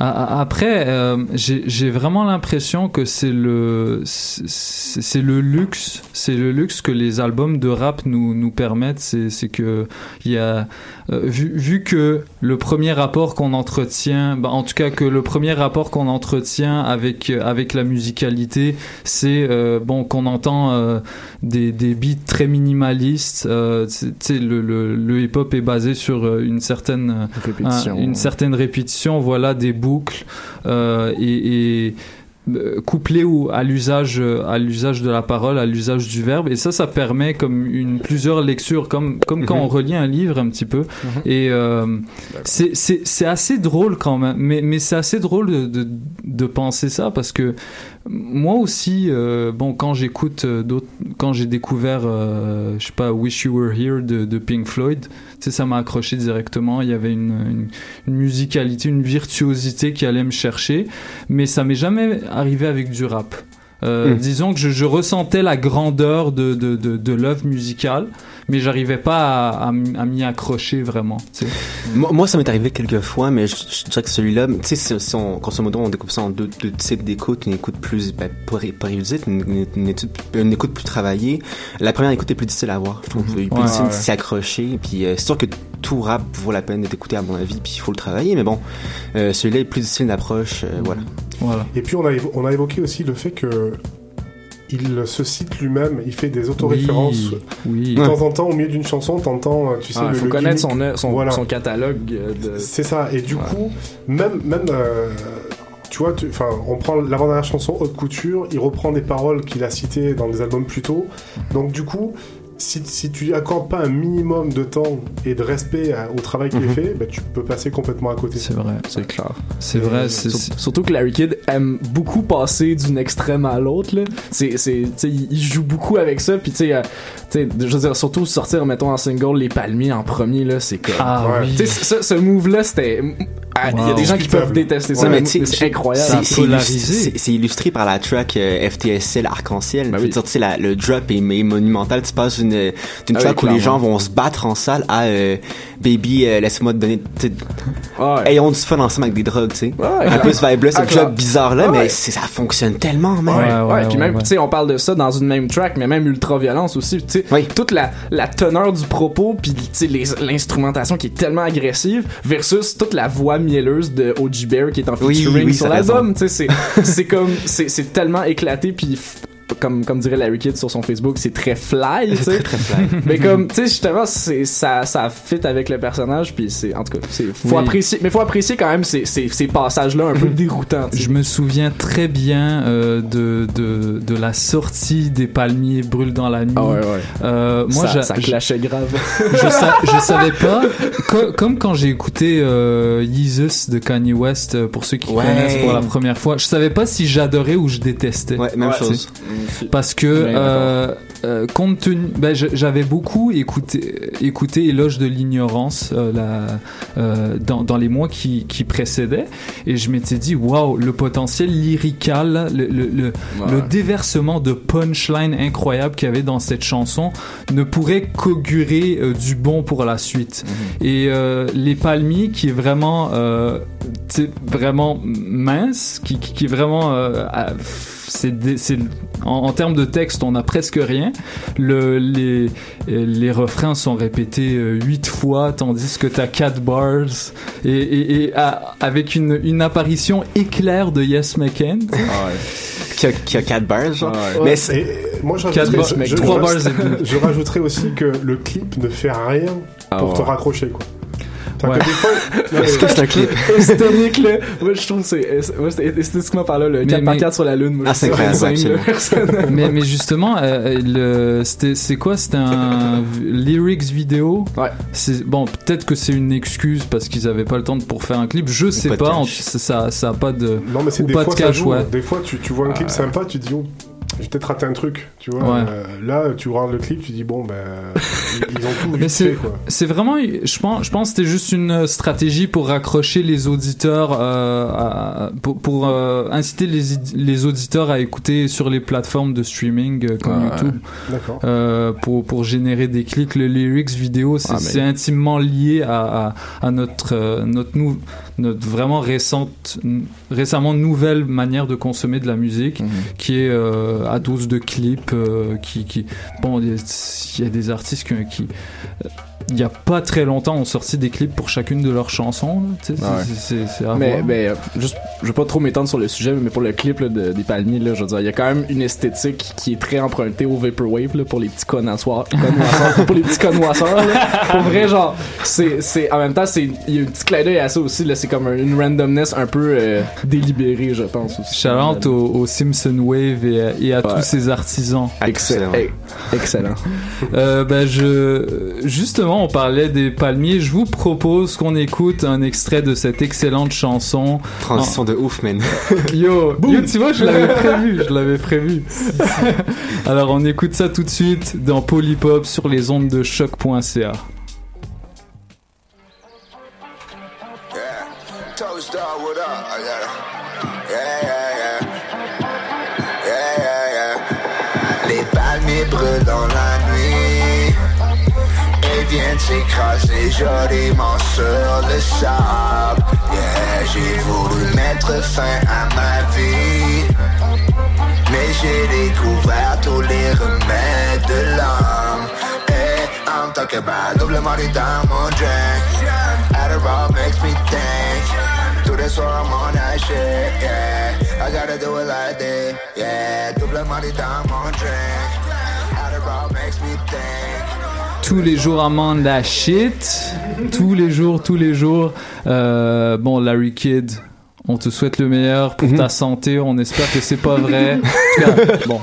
Speaker 2: Après, euh, j'ai vraiment l'impression que c'est le c'est c'est le luxe, c'est le luxe que les albums de rap nous nous permettent. C'est c'est que il y a euh, vu vu que le premier rapport qu'on entretient, bah, en tout cas que le premier rapport qu'on entretient avec avec la musicalité, c'est euh, bon qu'on entend euh, des des beats très minimalistes. Euh, le, le le hip hop est basé sur euh, une certaine euh,
Speaker 5: Répétition.
Speaker 2: un- une certaine répétition, voilà, des boucles euh, et, et, euh, couplé ou à l'usage euh, à l'usage de la parole, à l'usage du verbe. Et ça, ça permet comme une plusieurs lectures, comme comme quand
Speaker 5: Mhm.
Speaker 2: on relit un livre un petit peu. Et euh, c'est c'est c'est assez drôle quand même, mais mais c'est assez drôle de, de de penser ça parce que moi aussi, euh, bon, quand j'écoute euh, d'autres, quand j'ai découvert, euh, je sais pas, Wish You Were Here de, de Pink Floyd, tu sais, ça m'a accroché directement. Il y avait une, une, une musicalité, une virtuosité qui allait me chercher, mais ça m'est jamais arrivé avec du rap. Euh,
Speaker 3: Mm.
Speaker 2: Disons que je, je ressentais la grandeur de, de, de, de l'œuvre musicale, mais j'arrivais pas à, à m- à m'y accrocher vraiment.
Speaker 3: Moi, moi, ça m'est arrivé quelques fois, mais je, je dirais que celui-là, tu sais, si, si on, grosso modo, on découpe ça en deux, deux types d'écoute, une écoute plus, ben, érudite, une, une, une étude- une écoute plus travaillée. La première écoute est plus difficile à voir, je trouve. Plus
Speaker 2: Ouais,
Speaker 3: difficile
Speaker 2: ouais.
Speaker 3: de s'y accrocher, puis euh, c'est sûr que tout rap vaut la peine d'être écouté à mon avis, puis il faut le travailler, mais bon, euh, celui-là est plus difficile d'approche, euh, voilà.
Speaker 2: Voilà.
Speaker 8: Et puis on a, évo- on a évoqué aussi le fait que il se cite lui-même, il fait des autoréférences.
Speaker 2: Oui.
Speaker 8: De temps en temps, au milieu d'une chanson, t'entends, euh, tu sais,
Speaker 5: Ah,
Speaker 8: le,
Speaker 5: faut
Speaker 8: le
Speaker 5: connaître
Speaker 8: gimmick.
Speaker 5: son, œuvre- son,
Speaker 8: Voilà.
Speaker 5: son catalogue euh, de.
Speaker 8: C'est ça. Et du coup, même, même, euh, tu vois, tu- on prend l'avant-dernière chanson Haute Couture, il reprend des paroles qu'il a citées dans des albums plus tôt. Donc du coup, si, si tu accordes pas un minimum de temps et de respect à- au travail qui
Speaker 5: Mhm.
Speaker 8: est fait, bah, tu peux passer complètement à côté.
Speaker 2: C'est vrai.
Speaker 5: C'est clair.
Speaker 2: C'est vrai.
Speaker 5: Surtout que Larry Kidd aime beaucoup passer d'une extrême à l'autre. il joue beaucoup avec ça. Puis, tu sais, euh, tu sais, je veux dire, surtout sortir, mettons, en single, les palmiers en premier, là, c'est comme.
Speaker 2: Ah
Speaker 8: Ouais.
Speaker 2: oui.
Speaker 5: Ce, ce move-là, c'était. ah, Il y a des gens qui peuvent détester ça,
Speaker 3: Ouais,
Speaker 5: mais c'est incroyable.
Speaker 3: C'est- illustré- par la track euh, FTSL Arc-en-Ciel. Veux
Speaker 5: oui.
Speaker 3: le drop est, est monumental. Tu passes d'une d'une
Speaker 5: Ah oui,
Speaker 3: track où les gens vont se battre en salle à euh, Baby, euh, laisse-moi te donner.
Speaker 5: Ah ouais.
Speaker 3: Ayons du fun ensemble avec des drogues, tu sais.
Speaker 5: Ouais,
Speaker 3: un peu ce vibe-là,
Speaker 5: Ah,
Speaker 3: ce
Speaker 5: clair.
Speaker 3: job bizarre-là,
Speaker 5: Ouais.
Speaker 3: mais c'est- ça fonctionne tellement, man.
Speaker 5: Ouais,
Speaker 2: Ouais,
Speaker 5: ouais,
Speaker 2: ouais,
Speaker 5: puis même,
Speaker 2: ouais.
Speaker 5: tu sais, on parle de ça dans une même track, mais même ultra-violence aussi, tu sais,
Speaker 3: Oui.
Speaker 5: toute la, la teneur du propos, puis tu sais, l'instrumentation qui est tellement agressive, versus toute la voix mielleuse de O.G. Bear qui est en
Speaker 3: Oui,
Speaker 5: featuring
Speaker 3: oui,
Speaker 5: sur
Speaker 3: t'as
Speaker 5: l'album, tu sais, c'est- c'est comme, c'est c'est tellement éclaté, puis comme, comme dirait Larry Kidd sur son Facebook, c'est très fly, tu sais.
Speaker 3: Très fly. [laughs]
Speaker 5: Mais comme, tu sais, justement, c'est, ça, ça fit avec le personnage, puis c'est, en tout cas, c'est, faut
Speaker 2: Oui.
Speaker 5: apprécier, mais faut apprécier quand même ces, ces, ces passages-là un peu déroutants, tu sais.
Speaker 2: Je me souviens très bien euh, de, de, de la sortie des palmiers brûlent dans la nuit.
Speaker 5: Ah ouais, ouais.
Speaker 2: Euh, moi,
Speaker 5: ça, ça clashait grave. [laughs]
Speaker 2: je, sa- je savais pas. co- comme quand j'ai écouté euh, Yeezus de Kanye West, euh, pour ceux qui
Speaker 3: Ouais.
Speaker 2: connaissent pour la première fois, je savais pas si j'adorais ou je détestais.
Speaker 3: Ouais, même
Speaker 5: Ouais,
Speaker 3: chose.
Speaker 2: Parce que euh, euh, compte tenu, ben, j'avais beaucoup écouté, écouté Éloge de l'ignorance euh, dans, dans les mois qui, qui précédaient, et je m'étais dit waouh, le potentiel lyrical, le, le, le, le déversement de punchline incroyable qu'il y avait dans cette chanson ne pourrait qu'augurer euh, du bon pour la suite. Et euh, les palmiers qui est vraiment, vraiment mince, qui, qui, qui est vraiment, c'est, en, en termes de texte, on a presque rien. Le, les, les refrains sont répétés euh, huit fois, tandis que t'as quatre bars et, et, et à- avec une, une apparition éclair de Yes McCann.
Speaker 3: Qui a, qui a 4 bars, genre.
Speaker 5: Ouais.
Speaker 3: Mais
Speaker 8: moi, je
Speaker 2: Quatre
Speaker 8: rajouterais, je- je-
Speaker 2: bars et demi. [laughs]
Speaker 8: je rajouterais aussi que le clip ne fait rien
Speaker 5: Ah
Speaker 8: pour te
Speaker 5: ouais.
Speaker 8: raccrocher, quoi.
Speaker 2: Ouais.
Speaker 8: fois, [laughs]
Speaker 3: Est-ce que c'est un clip? [laughs]
Speaker 5: Esthétique, là. Moi, je trouve que c'est, esthétiquement par là, le
Speaker 2: Mais-
Speaker 5: 4 par
Speaker 2: mais-
Speaker 5: 4 sur la lune. Moi,
Speaker 3: Ah, c'est incroyable,
Speaker 2: mais, mais justement, euh, c'est quoi? C'était un lyrics vidéo?
Speaker 5: Ouais.
Speaker 2: C'est, bon, peut-être que c'est une excuse parce qu'ils avaient pas le temps de- pour faire un clip. Je sais
Speaker 3: pas
Speaker 2: pas. en- ça, ça, a pas de.
Speaker 8: Non, mais c'est des
Speaker 2: pas
Speaker 8: fois
Speaker 2: de
Speaker 8: joue.
Speaker 2: ouais.
Speaker 8: Des fois, tu, tu vois un clip sympa, tu te dis, oh, j'ai peut-être raté un truc, tu vois.
Speaker 2: Ouais.
Speaker 8: Euh, là, tu regardes le clip, tu dis, bon, ben, ils, ont tout [laughs]
Speaker 2: Mais c'est-
Speaker 8: fait, quoi.
Speaker 2: C'est vraiment, je pense, je pense que c'était juste une stratégie pour raccrocher les auditeurs, euh, à- pour, pour, euh, inciter les, les auditeurs à écouter sur les plateformes de streaming euh, comme
Speaker 5: Ouais.
Speaker 2: YouTube,
Speaker 8: D'accord.
Speaker 2: euh, pour, pour générer des clics. Le lyrics vidéo, c'est
Speaker 5: Ah, mais-
Speaker 2: c'est intimement lié à, à, à notre, euh, notre, nou- notre vraiment récente, récemment nouvelle manière de consommer de la musique,
Speaker 5: Mhm.
Speaker 2: qui est euh, à dose de clips, qui, qui, bon, il y y a des artistes qui, qui euh, il y a pas très longtemps ont sorti des clips pour chacune de leurs chansons. là,
Speaker 5: Ah ouais.
Speaker 2: à
Speaker 5: Mais,
Speaker 2: voir.
Speaker 5: mais euh, juste, je vais pas trop m'étendre sur le sujet, mais pour le clip là, de- des palmiers, là, je veux dire, il y a quand même une esthétique qui est très empruntée au Vaporwave là, pour les petits connoisseurs. [laughs] pour les petits connoisseurs. Pour vrai, genre, c'est, c'est, en même temps, c'est, il y a un petit clin d'œil à ça aussi. Là, c'est comme un- une randomness un peu euh, délibérée, je pense aussi.
Speaker 2: Au, au Simpson Wave et, à- et à
Speaker 5: Ouais.
Speaker 2: tous ces artisans.
Speaker 5: Excellent.
Speaker 3: Excellent.
Speaker 5: Excellent.
Speaker 2: Euh, ben je justement on parlait des palmiers. Je vous propose qu'on écoute un extrait de cette excellente chanson.
Speaker 3: Transition de ouf, man. [laughs]
Speaker 2: Yo, yo, tu vois, je l'avais prévu, je l'avais prévu. [laughs] Alors, on écoute ça tout de suite dans Polypop sur les ondes de choc.ca.
Speaker 11: s'écraser joliment sur le sable. Yeah, j'ai voulu mettre fin à ma vie. Mais j'ai découvert tous les remèdes de l'âme. Hey, I'm talking about double money dans mon drink. Adderall makes me think. Do this or I'm on yeah. I gotta do it like that, yeah. Double money dans mon drink. Adderall makes me think.
Speaker 2: Tous les jours, Amanda shit. Tous les jours, tous les jours. Euh, bon, Larry Kidd, on te souhaite le meilleur pour ta santé. On espère que c'est pas vrai. [laughs] En tout cas, bon,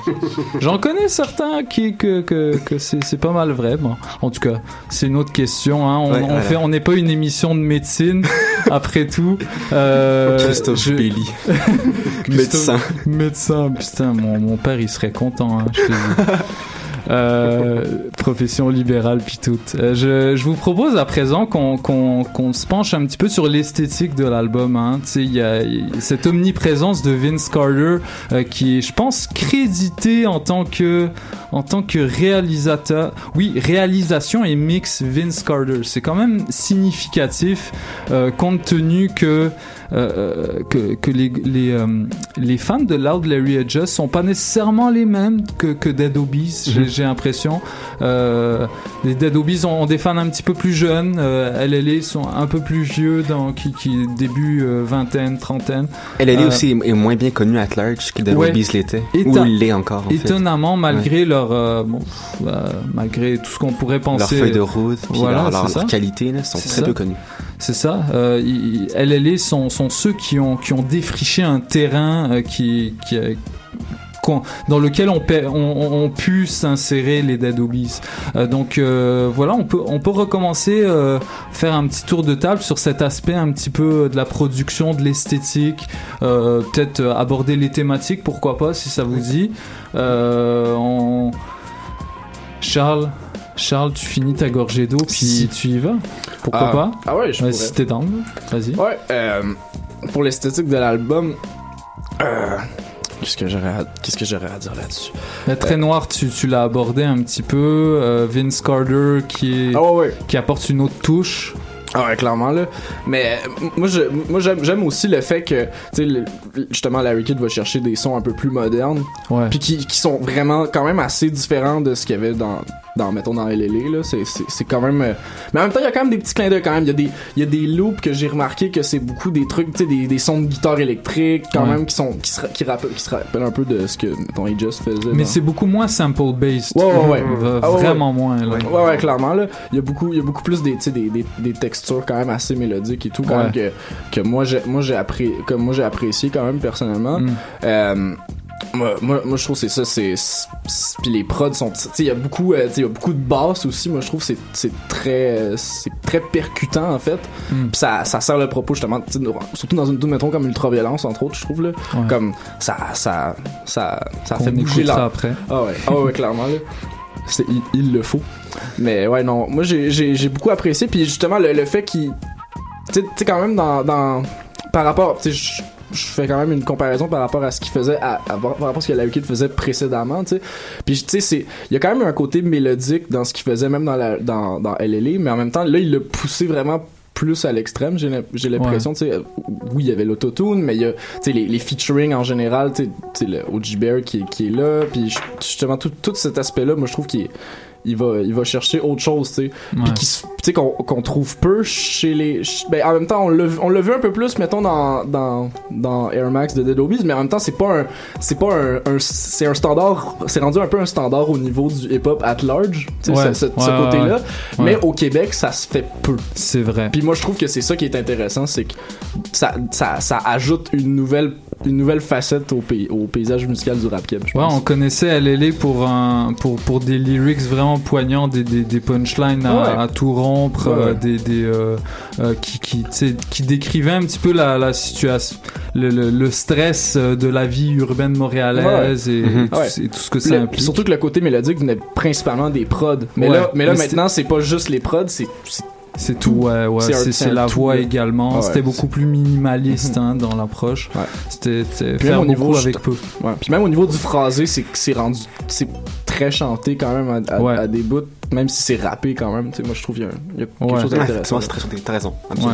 Speaker 2: j'en connais certains qui que que, que c'est pas mal vrai. Bon, en tout cas, c'est une autre question. Hein. On,
Speaker 3: Ouais,
Speaker 2: on
Speaker 3: ouais.
Speaker 2: fait, on n'est pas une émission de médecine. [laughs] Après tout, euh,
Speaker 3: Christophe
Speaker 2: je-
Speaker 3: Bailey. [laughs]
Speaker 2: Christophe-
Speaker 3: Médecin.
Speaker 2: Médecin, putain, mon, mon père il serait content, hein, je te dis. Euh, profession libérale puis tout. Euh, je, je vous propose à présent qu'on qu'on qu'on se penche un petit peu sur l'esthétique de l'album. Hein. Il y a cette omniprésence de Vince Carter euh, qui est, je pense, crédité en tant que en tant que réalisateur. Oui, réalisation et mix Vince Carter. C'est quand même significatif euh, compte tenu que que, que les, les, euh, les fans de Loud Larry Adjust sont pas nécessairement les mêmes que, que Dead Obies, j'ai-
Speaker 3: Mhm.
Speaker 2: j'ai l'impression. Euh, les Dead Obies ont, ont des fans un petit peu plus jeunes, euh, LLA sont un peu plus vieux, dans, qui, qui début euh, vingtaine, trentaine.
Speaker 3: Elle
Speaker 2: Euh,
Speaker 3: aussi est moins bien connue à large que The
Speaker 2: Ouais.
Speaker 3: Rubies l'était. Ou l'est encore, en fait.
Speaker 2: Étonnamment, malgré leur, euh, bon, pff, euh, malgré tout ce qu'on pourrait
Speaker 3: Leur
Speaker 2: penser.
Speaker 3: feuille de route, puis
Speaker 2: Voilà,
Speaker 3: leur, leur- leur qualité, là, sont très
Speaker 2: ça.
Speaker 3: peu connus.
Speaker 2: C'est ça. Euh, LLA sont, sont ceux qui ont, qui ont défriché un terrain euh, qui, qui, euh, dans lequel on, pa- on, on- pu s'insérer les Dead Obies. Euh, donc euh, voilà, on peut, on peut recommencer, euh, faire un petit tour de table sur cet aspect un petit peu de la production, de l'esthétique, peut-être aborder les thématiques, pourquoi pas, si ça vous dit. On- Charles, Charles, tu finis ta gorgée d'eau, puis
Speaker 5: Si.
Speaker 2: tu y vas. Pourquoi
Speaker 5: Ah,
Speaker 2: pas?
Speaker 5: Ah ouais, je
Speaker 2: Ouais. Si t'es down, vas-y.
Speaker 5: Ouais, euh, pour l'esthétique de l'album, euh, qu'est-ce que j'aurais à, qu'est-ce que j'aurais à dire là-dessus?
Speaker 2: La très noir, tu, tu l'as abordé un petit peu. euh, Vince Carter qui, est,
Speaker 5: Ah ouais, ouais.
Speaker 2: qui apporte une autre touche.
Speaker 5: Ah ouais, clairement là. Mais euh, moi, je, moi j'aime, aussi le fait que, tu sais, justement, Larry Kidd va chercher des sons un peu plus modernes,
Speaker 2: Ouais.
Speaker 5: puis qui, qui sont vraiment quand même assez différents de ce qu'il y avait dans, dans mettons dans LLA là. C'est, c'est, c'est quand même. euh, Mais en même temps, il y a quand même des petits clins d'œil quand même. Il y a des, il y a des loops que j'ai remarqué que c'est beaucoup des trucs, tu sais, des, des sons de guitare électrique quand
Speaker 2: Ouais.
Speaker 5: même qui sont qui se, qui rappellent, qui se rappellent un peu de ce que mettons Just faisait.
Speaker 2: Mais c'est beaucoup moins sample based.
Speaker 5: Ouais, ouais, ouais. Ah ouais,
Speaker 2: Vraiment moins. Là.
Speaker 5: Ouais, ouais, clairement, là. Il y a beaucoup, il y a beaucoup plus des, tu sais, des, des, des textures quand même assez mélodiques et tout, quand même, que, que moi, j'ai, moi, j'ai apprécié, comme moi, j'ai apprécié quand même, personnellement.
Speaker 2: Mm.
Speaker 5: Euh, moi, moi, moi, je trouve que c'est ça, c'est, puis les prods sont, tu sais, il y a beaucoup, euh, tu sais, il y a beaucoup de basses aussi. Moi, je trouve que c'est, c'est très, c'est très percutant, en fait.
Speaker 2: Mm.
Speaker 5: Puis ça, ça sert le propos, justement, surtout dans une tune, mettons, comme Ultraviolence, entre autres, je trouve, là.
Speaker 2: Ouais.
Speaker 5: Comme, ça, ça, ça, ça fait bouger la,
Speaker 2: après.
Speaker 5: ah ouais, ah ouais, clairement là. Il, il le faut. Mais ouais, non, moi j'ai, j'ai, j'ai beaucoup apprécié. Puis justement, le, le fait qu'il. Tu sais- quand même, dans, dans. Par rapport. Tu sais, je- je fais quand même une comparaison par rapport à ce qu'il faisait à, à- par rapport à ce que la Kid faisait précédemment tu sais. Puis tu sais c'est il y a quand même un côté mélodique dans ce qu'il faisait même dans la dans dans LLA mais en même temps là il l'a poussé vraiment plus à l'extrême j'ai l'im- j'ai l'impression tu sais oui il y avait l'autotune mais il y a tu sais les, les featuring en général tu sais- le OG Bear qui, est- qui est là puis ju- justement tout, tout cet aspect là moi je trouve qu'il est- il va il va chercher autre chose tu sais
Speaker 2: Ouais.
Speaker 5: puis qui se- tu sais qu'on qu'on trouve peu chez les ben en même temps on l'a on l'a vu un peu plus mettons dans dans dans Air Max de Dead Obies mais en même temps c'est pas un c'est pas un, un- c'est un standard c'est rendu un peu un standard au niveau du hip hop at large tu sais,
Speaker 2: Ouais.
Speaker 5: ce, ce- ce
Speaker 2: Ouais, ouais,
Speaker 5: côté là
Speaker 2: ouais.
Speaker 5: mais au Québec ça se fait peu
Speaker 2: C'est vrai.
Speaker 5: puis moi je trouve que c'est ça qui est intéressant c'est que ça, ça ça ajoute une nouvelle une nouvelle facette au, pays, au paysage musical du rap keb.
Speaker 2: Ouais, on connaissait LLA pour un pour pour des lyrics vraiment poignants, des des, des punchlines à,
Speaker 5: Ouais.
Speaker 2: à tout rompre,
Speaker 5: Ouais,
Speaker 2: euh,
Speaker 5: ouais.
Speaker 2: des des euh, euh, qui décrivaient un petit peu la la situation, le, le, le stress euh, de la vie urbaine montréalaise et,
Speaker 3: Mhm.
Speaker 2: et tout,
Speaker 5: Ouais.
Speaker 2: et tout ce que ça
Speaker 5: Le-
Speaker 2: implique.
Speaker 5: surtout que le côté mélodique venait principalement des prods. Mais là, mais là
Speaker 2: Mais
Speaker 5: maintenant, c'est pas juste les prods, c'est c'est
Speaker 2: tout, ouais, ouais.
Speaker 5: C'est
Speaker 2: la voix également.
Speaker 5: Ah ouais,
Speaker 2: C'était
Speaker 5: c'est-
Speaker 2: beaucoup plus minimaliste hein, dans l'approche.
Speaker 5: Ouais.
Speaker 2: C'était faire
Speaker 5: au niveau
Speaker 2: avec peu.
Speaker 5: Ouais. Puis même au niveau du phrasé, c'est c'est rendu c'est très chanté quand même à, à-
Speaker 2: Ouais.
Speaker 5: à des bouts, même si c'est rappé quand même. Tu sais, moi, je trouve qu'il y a, y a quelque
Speaker 2: Ouais.
Speaker 5: chose
Speaker 3: Ouais,
Speaker 5: d'intéressant.
Speaker 3: c'est très chanté. T'as raison.
Speaker 2: Ouais.
Speaker 3: Absolument.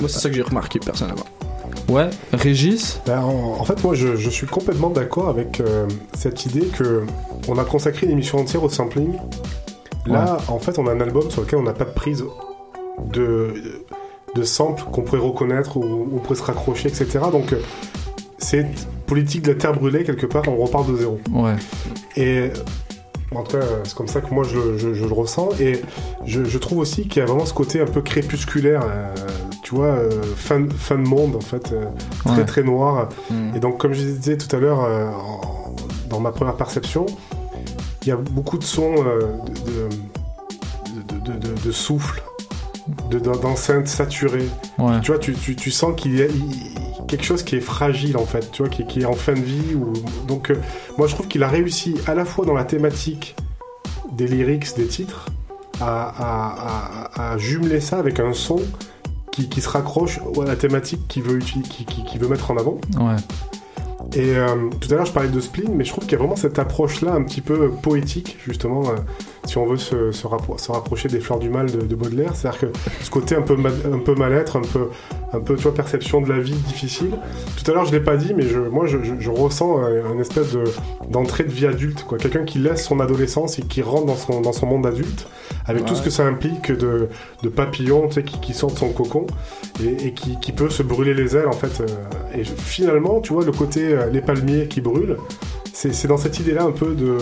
Speaker 5: Moi, c'est ça que j'ai remarqué personnellement.
Speaker 2: Ouais. Régis?
Speaker 8: Ben, en, en fait, moi, je, je suis complètement d'accord avec euh, cette idée que on a consacré une émission entière au sampling. Là, en fait, on a un album sur lequel on n'a pas de prise de, de sample qu'on pourrait reconnaître ou on pourrait se raccrocher, etc. Donc, euh, c'est politique de la terre brûlée, quelque part, on repart de zéro.
Speaker 2: Ouais.
Speaker 8: Et en tout cas, c'est comme ça que moi je, je- je le ressens. Et je, je trouve aussi qu'il y a vraiment ce côté un peu crépusculaire, euh, tu vois, euh, fin, fin de monde en fait, euh, très
Speaker 2: Ouais.
Speaker 8: très noir.
Speaker 5: Mm.
Speaker 8: Et donc, comme je disais tout à l'heure, euh, dans ma première perception, il y a beaucoup de sons euh, de, de, de, souffle, de- de- d'enceintes saturées.
Speaker 2: Ouais.
Speaker 8: Tu vois, tu, tu, tu sens qu'il y a il- quelque chose qui est fragile en fait, tu vois, qui, qui est en fin de vie. Ou... Donc, euh, moi je trouve qu'il a réussi à la fois dans la thématique des lyrics, des titres, à, à- à- à jumeler ça avec un son qui, qui se raccroche à la thématique qu'il veut, qui, qui- qui veut mettre en avant.
Speaker 2: Ouais.
Speaker 8: Et euh, tout à l'heure, je parlais de spleen, mais je trouve qu'il y a vraiment cette approche-là un petit peu poétique, justement, euh, si on veut se, se, rappro- se rapprocher des fleurs du mal de, de Baudelaire. C'est-à-dire que ce côté un peu, ma- un peu mal-être, un peu, un peu tu vois, perception de la vie difficile. Tout à l'heure, je l'ai pas dit, mais je, moi, je, je- je ressens euh, une espèce de, d'entrée de vie adulte. quoi. Quelqu'un qui laisse son adolescence et qui rentre dans son, dans son monde adulte, avec tout ce que ça implique de, de papillons tu sais, qui, qui sortent de son cocon et, et qui, qui peut se brûler les ailes, en fait. euh, et finalement, tu vois, le côté euh, les palmiers qui brûlent, c'est dans cette idée-là un peu de,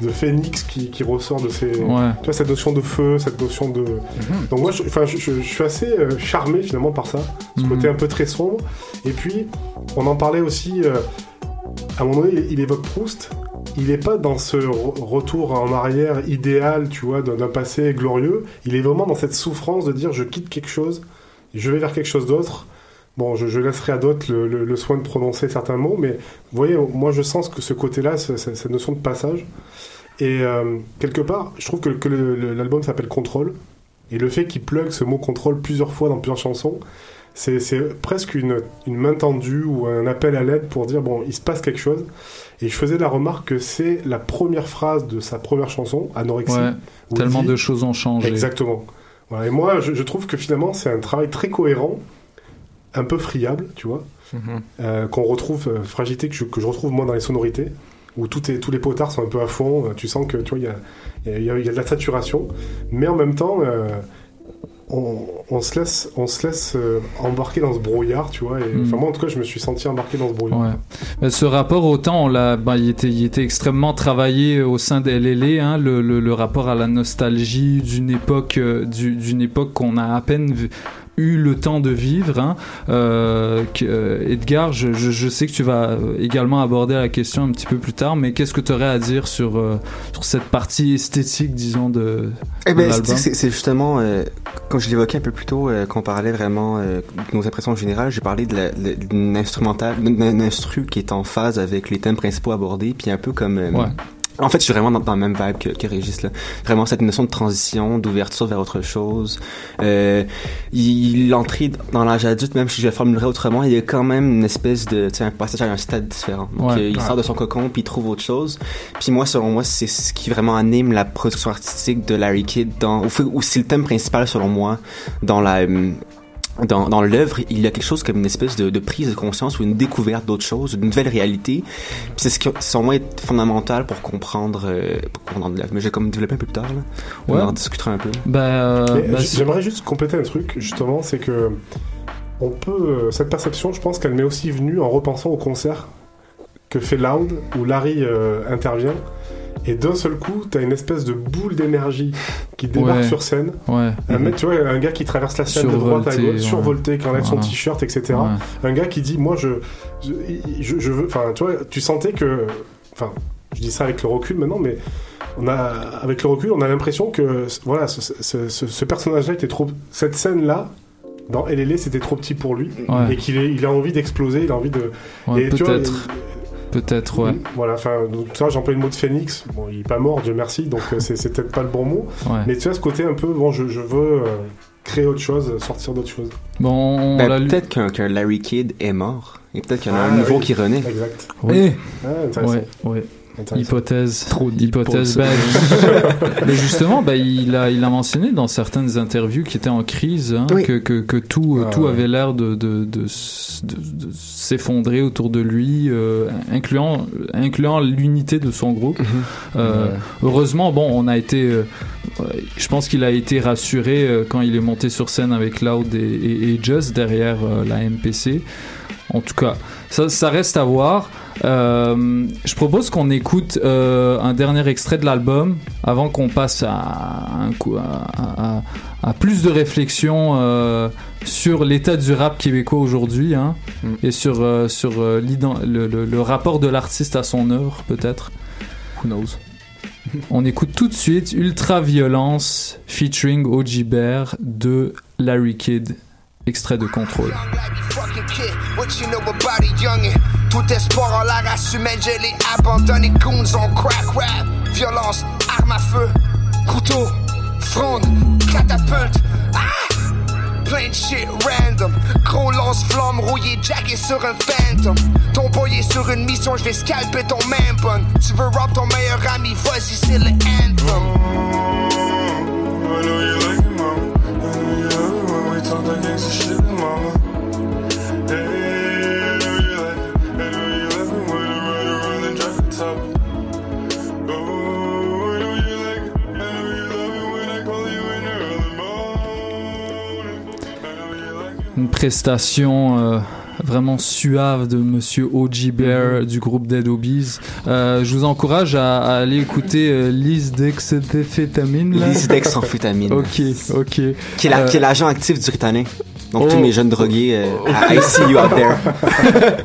Speaker 8: de phénix qui, qui ressort de ces.
Speaker 2: Ouais.
Speaker 8: Tu vois, cette notion de feu, cette notion de. Donc, moi, je, je, je- je suis assez euh, charmé finalement par ça, ce
Speaker 2: Mhm.
Speaker 8: côté un peu très sombre. Et puis, on en parlait aussi. euh, à un moment donné, il, il évoque Proust. Il n'est pas dans ce re- retour en arrière idéal, tu vois, d'un passé glorieux. Il est vraiment dans cette souffrance de dire je quitte quelque chose, je vais vers quelque chose d'autre. Bon, je, je laisserai à d'autres le, le- le soin de prononcer certains mots, mais vous voyez, moi je sens que ce côté-là, ce- ce- cette notion de passage. Et euh, quelque part, je trouve que, l'album s'appelle Contrôle. Et le fait qu'il plug ce mot contrôle plusieurs fois dans plusieurs chansons, c'est presque une, une main tendue ou un appel à l'aide pour dire bon, il se passe quelque chose. Et je faisais la remarque que c'est la première phrase de sa première chanson, Anorexie.
Speaker 2: Ouais. Tellement
Speaker 8: dit-
Speaker 2: de choses ont changé.
Speaker 8: Exactement. Voilà, et moi, je, je trouve que finalement, c'est un travail très cohérent, un peu friable, tu vois, euh, qu'on retrouve, euh, fragilité que je, que je retrouve moi dans les sonorités, où tout est, tous les potards sont un peu à fond, euh, tu sens que tu vois, il y a, y, a- y a- de la saturation, mais en même temps, on, on se laisse, on se laisse embarquer dans ce brouillard, tu vois, et
Speaker 2: Mm.
Speaker 8: enfin, moi en tout cas, je me suis senti embarqué dans ce brouillard.
Speaker 2: Ouais. Mais ce rapport, autant on l'a, ben, il était, il était extrêmement travaillé au sein des LLA, hein, le, le, le rapport à la nostalgie d'une époque, euh, du- d'une époque qu'on a à peine vu- eu le temps de vivre. Hein. Euh, euh, Edgar, je, je, je sais que tu vas également aborder la question un petit peu plus tard, mais qu'est-ce que tu aurais à dire sur, euh, sur cette partie esthétique, disons, de,
Speaker 3: Eh ben, c'est- justement, euh, comme je l'évoquais un peu plus tôt, euh, quand on parlait vraiment de nos impressions générales, j'ai parlé d'une instrumentale, d'un instru qui est en phase avec les thèmes principaux abordés, puis un peu comme...
Speaker 2: Ouais.
Speaker 3: En fait, je suis vraiment dans, dans la même vibe que, que Régis, là. Vraiment, cette notion de transition, d'ouverture vers autre chose. Euh, il- L'entrée dans l'âge adulte, même si je le formulerais autrement, il y a quand même une espèce de, tu sais, un passage à un stade différent. Donc,
Speaker 2: Ouais.
Speaker 3: euh, il
Speaker 2: Ouais.
Speaker 3: sort de son cocon, puis il trouve autre chose. Puis moi, selon moi, c'est ce qui vraiment anime la production artistique de Larry Kidd dans, ou c'est le thème principal, selon moi, dans la, euh, dans, dans l'œuvre, il y a quelque chose comme une espèce de, de prise de conscience ou une découverte d'autre chose, d'une nouvelle réalité. Puis c'est ce qui, selon moi, est fondamental pour comprendre, euh, pour comprendre l'œuvre. Mais j'ai comme développé un peu plus tard, là. On
Speaker 2: Ouais.
Speaker 3: en discutera un peu.
Speaker 2: Ben, euh, ben,
Speaker 8: J'aimerais juste compléter un truc, justement, c'est que on peut euh, cette perception, je pense qu'elle m'est aussi venue en repensant au concert que fait Loud où Larry euh, intervient et d'un seul coup, t'as une espèce de boule d'énergie qui débarque
Speaker 2: Ouais.
Speaker 8: sur scène.
Speaker 2: Ouais.
Speaker 8: Un mec, tu vois, un gars qui traverse la scène de droite à gauche,
Speaker 2: ouais.
Speaker 8: survolté, qui enlève son t-shirt, etc. Un gars qui dit, moi, je, je, veux, enfin, tu vois, tu sentais que, enfin, je dis ça avec le recul maintenant, mais on a, avec le recul, on a l'impression que, voilà, ce, ce, ce- ce personnage-là était trop, cette scène-là, dans LLA, c'était trop petit pour lui,
Speaker 2: Ouais.
Speaker 8: et qu'il il a envie d'exploser, il a envie de,
Speaker 2: Ouais,
Speaker 8: et tu vois,
Speaker 2: peut-être. Ouais.
Speaker 8: voilà, enfin, ça, j'emploie le mot de Phoenix. Bon, il est pas mort, Dieu merci, donc euh, c'est peut-être pas le bon mot.
Speaker 2: Ouais.
Speaker 8: Mais tu vois, ce côté un peu, bon, je, je veux euh, créer autre chose, sortir d'autre chose.
Speaker 2: Bon, on
Speaker 3: Ben, peut-être qu'un Larry Kidd est mort. Et peut-être qu'il y en a
Speaker 8: Ah,
Speaker 3: un nouveau
Speaker 8: oui.
Speaker 3: qui renaît.
Speaker 8: Exact.
Speaker 2: Oui.
Speaker 8: Ah, intéressant.
Speaker 2: Ouais, ouais. Hypothèse.
Speaker 5: Trop
Speaker 2: hypothèse. Bah, [laughs] mais justement, bah, il, a, il a mentionné dans certaines interviews qui étaient en crise hein,
Speaker 3: Oui.
Speaker 2: que, que, que tout, euh,
Speaker 8: Ah,
Speaker 2: tout
Speaker 8: ouais.
Speaker 2: avait l'air de, de, de, s- de- de s'effondrer autour de lui, euh, incluant, incluant l'unité de son groupe. Euh,
Speaker 5: Ouais.
Speaker 2: Heureusement, bon, on a été. euh, je pense qu'il a été rassuré euh, quand il est monté sur scène avec Loud et, et, et Just derrière euh, la MPC. En tout cas, ça, ça reste à voir. Euh, je propose qu'on écoute euh, un dernier extrait de l'album avant qu'on passe à, un coup, à, à- à plus de réflexion euh, sur l'état du rap québécois aujourd'hui hein,
Speaker 5: Mm.
Speaker 2: et sur, sur le, le- le rapport de l'artiste à son œuvre, peut-être.
Speaker 5: Who knows? [laughs]
Speaker 2: On écoute tout de suite Ultra Violence featuring OG Bear de Larry Kidd, extrait de Contrôle.
Speaker 11: Tout espoir en la race humaine. Goons on crack rap, violence, arme à feu, couteau, fronde, catapulte. Ah! Plein shit random. Gros lance-flamme rouillé, jacké sur un phantom. Ton boy est sur une mission, je vais scalper ton main bonne. Tu veux rob ton meilleur ami, vas-y, c'est le anthem.
Speaker 1: Oh.
Speaker 2: Une prestation euh, vraiment suave de Monsieur O.G. Bear du groupe Dead Obies. Euh, je vous encourage à, à aller écouter euh, Lise Dexétaphétamine. là.
Speaker 3: Lise Dexamphétamine. [laughs]
Speaker 2: Ok, ok.
Speaker 3: Qui est
Speaker 2: Euh,
Speaker 3: l'agent actif du Ritanin. Donc
Speaker 2: Oh.
Speaker 3: tous mes jeunes drogués, euh, I see you out there. [laughs]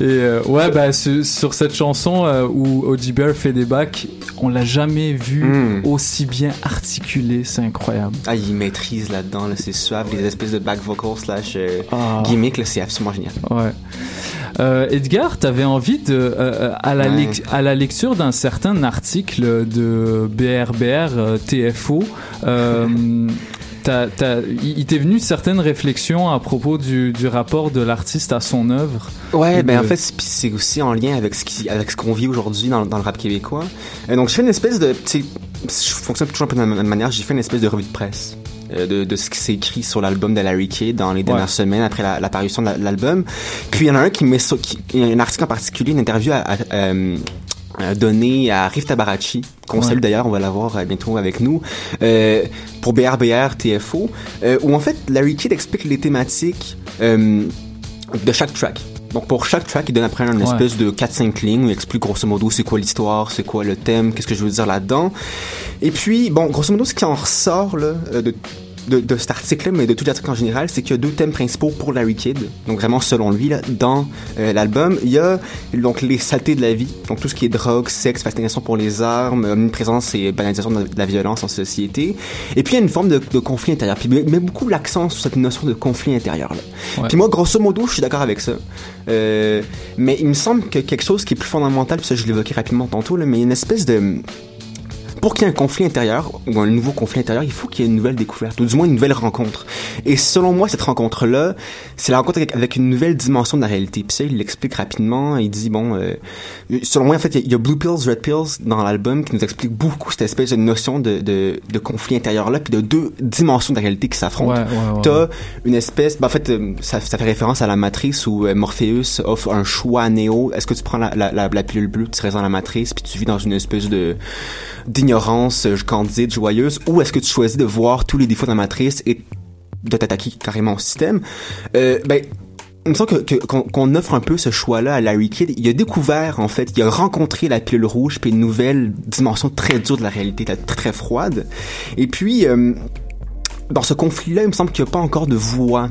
Speaker 2: Et euh, ouais, bah sur, sur cette chanson euh, où O.G. Bear fait des bacs, on l'a jamais vu
Speaker 3: Mm.
Speaker 2: aussi bien articulé, c'est incroyable.
Speaker 3: Ah, il maîtrise là-dedans, là, c'est suave, les espèces de back vocals slash
Speaker 2: Ah.
Speaker 3: c'est absolument génial.
Speaker 2: Ouais. Edgar, t'avais envie de, à, la
Speaker 3: Ouais.
Speaker 2: lec- à la lecture d'un certain article de BRBR TFO, [laughs] il t'est venu certaines réflexions à propos du, du rapport de l'artiste à son œuvre.
Speaker 3: Ouais,
Speaker 2: Et
Speaker 3: ben
Speaker 2: de-
Speaker 3: en fait, c'est- aussi en lien avec ce qui, avec ce qu'on vit aujourd'hui dans, dans le rap québécois. Euh, donc, je fais une espèce de, je fonctionne toujours un peu de la même manière. J'ai fait une espèce de revue de presse. euh, De, de ce qui s'est écrit sur l'album de Larry Kidd dans les dernières
Speaker 2: Ouais.
Speaker 3: semaines après la- l'apparition de la- l'album. Puis il y en a un qui met qui, un article en particulier, une interview à, à, euh, euh, donnée à Riff Tabarachi, qu'on
Speaker 2: Ouais.
Speaker 3: salue d'ailleurs, on va l'avoir euh, bientôt avec nous, euh, pour BRBR TFO, euh, où en fait Larry Kidd explique les thématiques euh, de chaque track. Donc pour chaque track, il donne après une
Speaker 2: Ouais.
Speaker 3: espèce de 4-5 lignes où il explique grosso modo c'est quoi l'histoire, c'est quoi le thème, qu'est-ce que je veux dire là-dedans. Et puis, bon, grosso modo, ce qui en ressort là, euh, de, de, de cet article-là, mais de tout l'article en général, c'est qu'il y a deux thèmes principaux pour Larry Kidd. Donc vraiment, selon lui, là, dans euh, l'album, il y a donc les saletés de la vie, donc tout ce qui est drogue, sexe, fascination pour les armes, omniprésence et banalisation de la, violence en société. Et puis il y a une forme de, de conflit intérieur. Puis il met beaucoup l'accent sur cette notion de conflit intérieur. Là.
Speaker 2: Ouais.
Speaker 3: Puis moi, grosso modo, je suis d'accord avec ça. Euh, mais il me semble que quelque chose qui est plus fondamental, puis ça je l'évoquais rapidement tantôt, là, mais une espèce de pour qu'il y ait un conflit intérieur ou un nouveau conflit intérieur, il faut qu'il y ait une nouvelle découverte ou du moins une nouvelle rencontre. Et selon moi, cette rencontre-là, c'est la rencontre avec, une nouvelle dimension de la réalité. Puis ça, il l'explique rapidement. Il dit bon, euh, selon moi, en fait, il y a- Blue Pills, Red Pills dans l'album qui nous explique beaucoup cette espèce de notion de, de, de conflit intérieur-là, puis de deux dimensions de la réalité qui s'affrontent.
Speaker 2: Ouais, ouais, ouais.
Speaker 3: T'as une espèce, ben, en fait, euh, ça, ça fait référence à la matrice où euh, Morpheus offre un choix à Neo. Est-ce que tu prends la, la, la, la pilule bleue, tu restes dans la matrice, puis tu vis dans une espèce de d'ignorance euh, candide, joyeuse, ou est-ce que tu choisis de voir tous les défauts de la matrice et de t'attaquer carrément au système? Euh, ben, il me semble qu'on offre un peu ce choix-là à Larry Kidd. Il a découvert, en fait, il a rencontré la pilule rouge, puis une nouvelle dimension très dure de la réalité, très, froide. Et puis, euh, dans ce conflit-là, il me semble qu'il n'y a pas encore de voix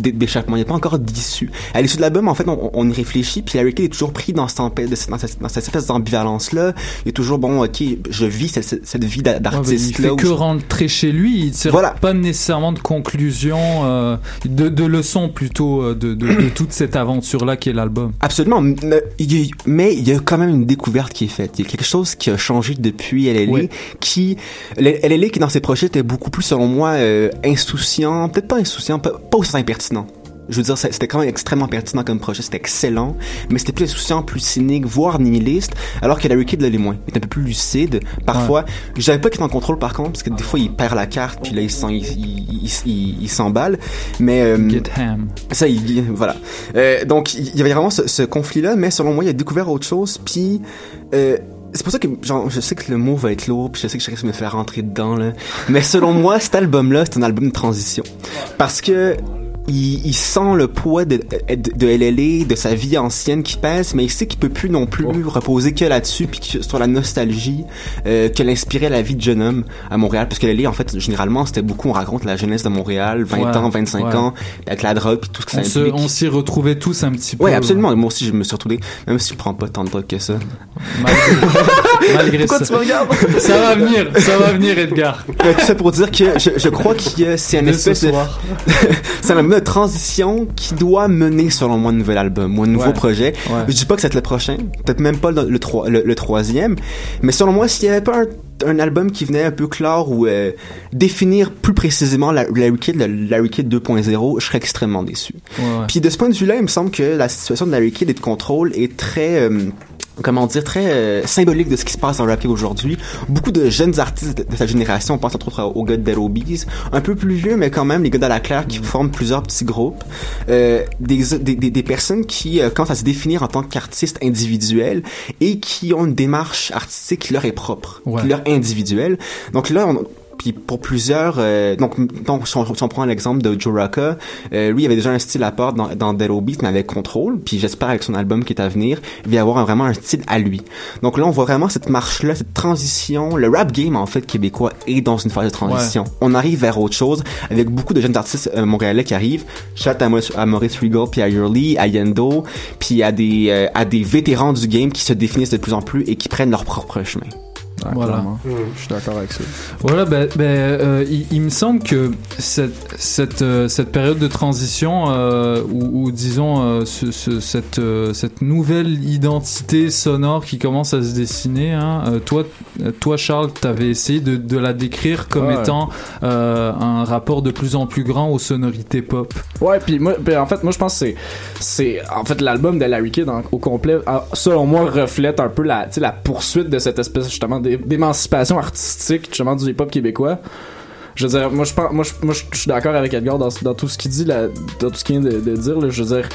Speaker 3: d'échappement, il n'y a pas encore d'issue. À l'issue de l'album, en fait, on, on y réfléchit, puis Larry Kidd est toujours pris dans cette, dans cette, dans cette espèce d'ambivalence-là. Il est toujours, bon, ok, je vis cette, vie d'a-
Speaker 2: Ouais, il
Speaker 3: d'artiste-là.
Speaker 2: fait que
Speaker 3: je-
Speaker 2: rentrer chez lui, il tire
Speaker 3: Voilà.
Speaker 2: pas nécessairement de conclusion, euh, de, de leçons plutôt euh, de, de, de toute cette aventure-là qui est l'album.
Speaker 3: Absolument, mais il y a- mais il y a quand même une découverte qui est faite. Il y a quelque chose qui a changé depuis LLA,
Speaker 2: Ouais.
Speaker 3: qui LLA qui dans ses projets était beaucoup plus selon moi euh, insouciant, peut-être pas insouciant, pas, pas aussi impertinent. Je veux dire, c'était quand même extrêmement pertinent comme projet, c'était excellent, mais c'était plus insouciant, plus cynique, voire nihiliste, alors que Larry Kidd l'est moins. Il est un peu plus lucide. Parfois, je savais pas qu'il est en contrôle par contre, parce que des fois il perd la carte, puis là il s'emballe. Mais euh,
Speaker 2: Get ham.
Speaker 3: ça, il, voilà. Euh, donc, il y avait vraiment ce, ce conflit-là, mais selon moi, il a découvert autre chose, puis euh, c'est pour ça que genre, je sais que le mot va être lourd, puis je sais que je risque de me faire rentrer dedans, là. Mais selon moi, cet album-là, c'est un album de transition. Parce que il, il sent le poids de, de, de LLA, de sa vie ancienne qui pèse, mais il sait qu'il peut plus non plus reposer que là-dessus, puis que sur la nostalgie euh, que l'inspirait la vie de jeune homme à Montréal. Parce que LLA, en fait, généralement, c'était beaucoup, on raconte la jeunesse de Montréal, 20
Speaker 2: Ouais,
Speaker 3: ans, 25
Speaker 2: ouais.
Speaker 3: ans, avec la drogue, puis tout ce que
Speaker 2: On
Speaker 3: ça
Speaker 2: se-
Speaker 3: implique.
Speaker 2: on s'y retrouvait tous un petit peu.
Speaker 3: Ouais, absolument. Moi aussi, je me suis retrouvé, même si je prends pas tant de drogue que ça.
Speaker 2: Malgré
Speaker 3: Pourquoi
Speaker 2: ça.
Speaker 3: tu me regardes?
Speaker 2: Ça va venir, ça va venir, Edgar.
Speaker 3: Tout ça pour dire que je, je crois a, c'est un espèce de, [laughs] c'est de transition qui doit mener, selon moi, un nouvel album ou un nouveau
Speaker 2: Ouais.
Speaker 3: projet.
Speaker 2: Ouais.
Speaker 3: Je dis pas que c'est le prochain, peut-être même pas le, le, le- le troisième, mais selon moi, s'il y avait pas un, un album qui venait un peu clore ou euh, définir plus précisément la, Larry Kidd, Larry Kidd 2.0, je serais extrêmement déçu.
Speaker 2: Ouais, ouais.
Speaker 3: Puis de ce point de vue-là, il me semble que la situation de Larry Kidd et de contrôle est très, euh, comment dire, très euh, symbolique de ce qui se passe dans le rap aujourd'hui. Beaucoup de jeunes artistes de, de sa génération, on pense entre autres aux gars de Obies, un peu plus vieux, mais quand même les gars de la Claire qui forment plusieurs petits groupes, euh, des, des, des, des personnes qui euh, commencent à se définir en tant qu'artistes individuels et qui ont une démarche artistique qui leur est propre,
Speaker 2: Ouais.
Speaker 3: qui leur est individuelle. Donc là, on, puis pour plusieurs, euh, donc, donc si, on, si on prend l'exemple de Joe Rocca, euh, lui il avait déjà un style à part dans, dans Dead Obies, mais avec contrôle. Puis j'espère avec son album qui est à venir, il va y avoir un- vraiment un style à lui. Donc là on voit vraiment cette marche-là, cette transition. Le rap game en fait québécois est dans une phase de transition. On arrive vers autre chose avec beaucoup de jeunes artistes euh, montréalais qui arrivent. À, Maurice- à Maurice Regal, puis à Yurley, à Yendo, puis à des euh, à des vétérans du game qui se définissent de plus en plus et qui prennent leur propre chemin.
Speaker 2: Voilà.
Speaker 5: clairement. Je suis d'accord avec ça.
Speaker 2: Voilà, ben, ben, euh, il, il me semble que cette, cette, euh, cette période de transition, euh, ou, disons euh, ce, ce- cette, euh, cette nouvelle identité sonore qui commence à se dessiner, hein, euh, toi, toi Charles, tu avais essayé de, de la décrire comme
Speaker 5: Ouais.
Speaker 2: étant euh, un rapport de plus en plus grand aux sonorités pop.
Speaker 5: Ouais, puis moi, ben, en fait, moi je pense que c'est, c'est, en fait, l'album de Larry Kidd en- au complet, selon moi, reflète un peu la, tu sais, la poursuite de cette espèce justement d'é- d'émancipation artistique justement du hip-hop québécois. Je veux dire, moi je pense, moi je, moi, je suis d'accord avec Edgar dans, dans tout ce qu'il dit, là, dans tout ce qu'il vient de, de dire. Là, je veux dire.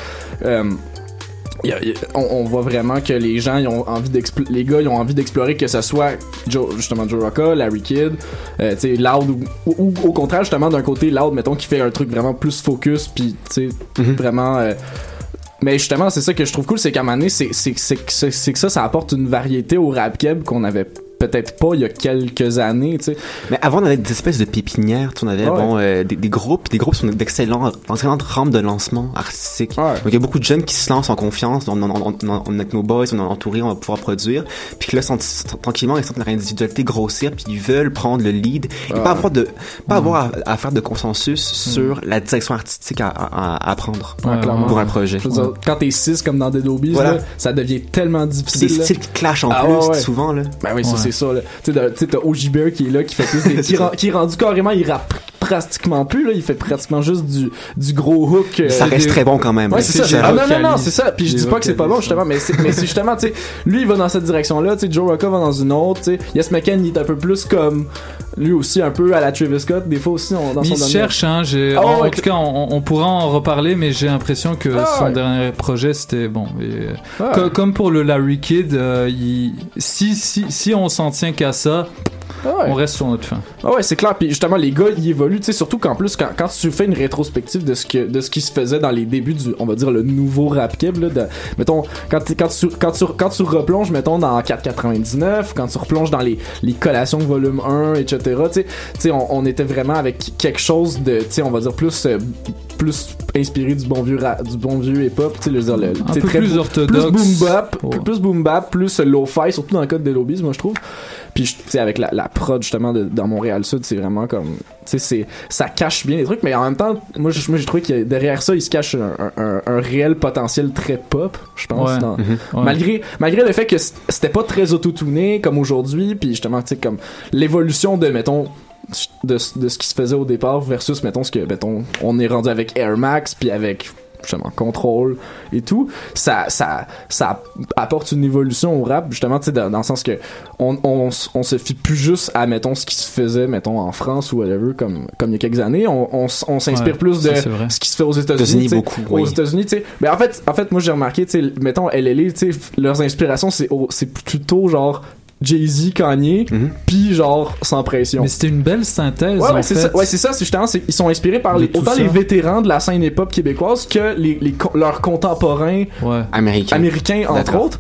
Speaker 5: euh, il y a- il y a- on, on voit vraiment que les gens ils ont envie d'explorer les gars ils ont envie d'explorer que ce soit Joe, justement Joe Rocca, Larry Kidd, euh, tu sais Loud ou, ou- ou au contraire justement d'un côté Loud mettons qui fait un truc vraiment plus focus puis tu sais vraiment euh, mais justement c'est ça que je trouve cool c'est qu'à un moment donné c'est que ça ça apporte une variété au rap keb qu'on avait peut-être pas il y a quelques années tu sais
Speaker 3: Mais avant, on avait des espèces de pépinières. tu sais, On avait
Speaker 5: Ouais.
Speaker 3: bon, euh, des, des groupes. Des groupes sont d'excellents, d'excellentes rampes de lancement artistique. Donc, il y a beaucoup de jeunes qui se lancent en confiance. On, on, on, on, on est avec nos boys, on est entouré, on va pouvoir produire. Puis que là, sont, tranquillement, ils sentent leur individualité grossir, puis ils veulent prendre le lead. Et
Speaker 5: Ouais.
Speaker 3: pas avoir, de, pas avoir à, à faire de consensus sur la direction artistique à, à, à prendre
Speaker 5: Ouais,
Speaker 3: pour un projet.
Speaker 5: Dire, quand t'es 6 comme dans Dead
Speaker 3: Voilà.
Speaker 5: là, ça devient tellement difficile.
Speaker 3: des
Speaker 5: là.
Speaker 3: styles qui clashent en
Speaker 5: Ah,
Speaker 3: plus,
Speaker 5: ouais, ouais.
Speaker 3: souvent. Là.
Speaker 5: Ben oui, ça,
Speaker 3: Ouais.
Speaker 5: C'est ça. Tu sais, t'as Bear qui est là, qui fait plus des, qui, [laughs] rend- qui est rendu carrément, il rappe pratiquement plus, là. Il fait pratiquement juste du, du gros hook. euh,
Speaker 3: Ça reste
Speaker 5: des-
Speaker 3: très bon quand même.
Speaker 5: Ouais,
Speaker 3: là.
Speaker 5: c'est ça.
Speaker 3: C'est-
Speaker 5: Ah, non, non, non, c'est ça. Puis je dis pas que c'est pas bon, justement, mais c'est, mais c'est justement, tu sais, lui, il va dans cette direction-là, tu sais, Joe Rocca va dans une autre, tu sais. Yes McCann, il est un peu plus comme, lui aussi, un peu à la Travis Scott, des fois aussi, on, dans son
Speaker 2: il
Speaker 5: domaine.
Speaker 2: cherche, hein, j'ai,
Speaker 5: Ah,
Speaker 2: en,
Speaker 5: ouais,
Speaker 2: en tout cas, on, on pourra en reparler, mais j'ai l'impression que
Speaker 5: Ah,
Speaker 2: son
Speaker 5: ouais.
Speaker 2: dernier projet, c'était bon. et, euh,
Speaker 5: Ah.
Speaker 2: co- comme pour le Larry Kidd, euh, il- si, si, si on s'en tient qu'à ça,
Speaker 5: Ah ouais.
Speaker 2: on reste sur notre fin.
Speaker 5: Ah ouais, c'est clair. Puis justement, les gars, ils évoluent. Tu sais, surtout qu'en plus, quand, quand tu fais une rétrospective de ce que de ce qui se faisait dans les débuts du, on va dire le nouveau rap keb, là, de- mettons, quand, quand tu quand tu quand tu replonges, mettons dans 499, quand tu replonges dans les les collations volume 1, etc. Tu sais, tu sais, on, on était vraiment avec quelque chose de, tu sais, on va dire plus euh, plus inspiré du bon vieux rap, du bon vieux hip hop. Tu sais, le,
Speaker 2: Un peu
Speaker 5: très
Speaker 2: plus orthodoxe.
Speaker 5: plus boom bap, plus, plus boom bap, plus lo-fi, surtout dans le code de Lobbies, moi je trouve. Puis tu sais avec la, la prod justement de, dans Montréal Sud, c'est vraiment comme tu sais c'est ça cache bien les trucs mais en même temps moi je- moi j'ai trouvé que derrière ça il se cache un, un- un- un réel potentiel très pop, je pense
Speaker 2: Ouais.
Speaker 5: dans-
Speaker 3: Mhm.
Speaker 2: Ouais.
Speaker 5: malgré malgré le fait que c'était pas très autotuné comme aujourd'hui puis justement tu sais comme l'évolution de mettons de, de ce qui se faisait au départ versus mettons ce que mettons on est rendu avec Air Max puis avec justement contrôle et tout ça ça ça apporte une évolution au rap justement tu sais dans, dans le sens que on, on, on se fie plus juste à mettons ce qui se faisait mettons en France ou whatever comme comme il y a quelques années. On, on, s'inspire
Speaker 2: Ouais,
Speaker 5: plus de ce qui se fait aux États-Unis
Speaker 3: beaucoup,
Speaker 5: aux
Speaker 3: oui.
Speaker 5: États-Unis tu sais. Mais en fait en fait moi j'ai remarqué tu sais mettons LLA tu sais leurs inspirations c'est c'est plutôt genre Jay-Z, Kanye,
Speaker 3: Mhm.
Speaker 5: puis genre sans pression.
Speaker 2: Mais c'était une belle synthèse.
Speaker 5: Ouais, c'est ça. Ouais, c'est ça. C'est justement, c'est- ils sont inspirés par les, autant
Speaker 2: ça.
Speaker 5: les vétérans de la scène hip-hop québécoise que les, les co- leurs contemporains
Speaker 2: Ouais.
Speaker 3: Américain.
Speaker 5: américains, entre autres.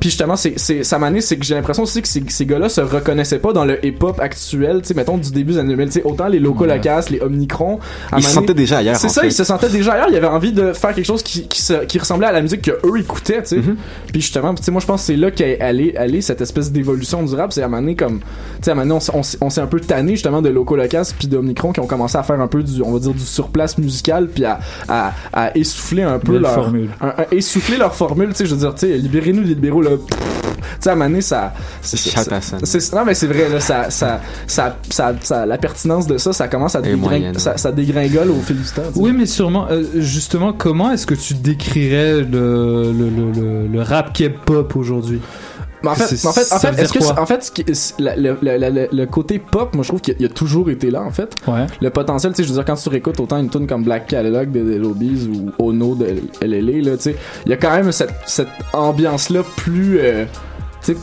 Speaker 5: Puis justement, c'est, c'est, ça m'a c'est que j'ai l'impression aussi que ces, ces gars-là se reconnaissaient pas dans le hip-hop actuel, tu sais, mettons, du début des années 2000. Tu sais, autant les Locaux
Speaker 2: Ouais.
Speaker 5: Les Omnicron.
Speaker 3: Ils se
Speaker 5: Mané-
Speaker 3: sentaient déjà ailleurs.
Speaker 5: c'est ça,
Speaker 3: fait.
Speaker 5: ils se sentaient déjà ailleurs. Il y avait envie de faire quelque chose qui, qui, se- qui ressemblait à la musique que eux écoutaient, tu sais.
Speaker 3: Mhm.
Speaker 5: Puis justement, tu sais, moi je pense que c'est là qu'est allé, allé cette espèce d'évolution du rap. C'est à donné comme, tu sais, à donné, on, on, on s'est un peu tanné justement de Loco Locas puis d'Omnicron qui ont commencé à faire un peu du, on va dire, du surplace musical puis à, à, à essouffler un peu
Speaker 2: Belle
Speaker 5: leur,
Speaker 2: formule.
Speaker 5: un- un- essouffler leur formule, tu sais, je veux dire, tu sais, libérez-nous des libéraux là. Tu sais, à un moment donné, ça, c'est, non mais c'est vrai là, ça, ça, ça, ça, ça- la pertinence de ça, ça commence à
Speaker 3: Et
Speaker 5: dégring-
Speaker 3: moyenne,
Speaker 5: ça, ça dégringole au fil du temps. tu sais.
Speaker 2: Oui, mais sûrement, euh, justement, comment est-ce que tu décrirais le, le, le, le, le rap K-pop aujourd'hui?
Speaker 5: Mais en fait, en fait, en est-ce que en fait, le, le- le- le côté pop, moi je trouve qu'il a, toujours été là en fait.
Speaker 2: Ouais.
Speaker 5: Le potentiel, tu sais, je veux dire quand tu réécoutes autant une tune comme Black Cadillac de The Lobbies ou Ono de LLA là, tu sais, il y a quand même cette, cette ambiance là plus euh,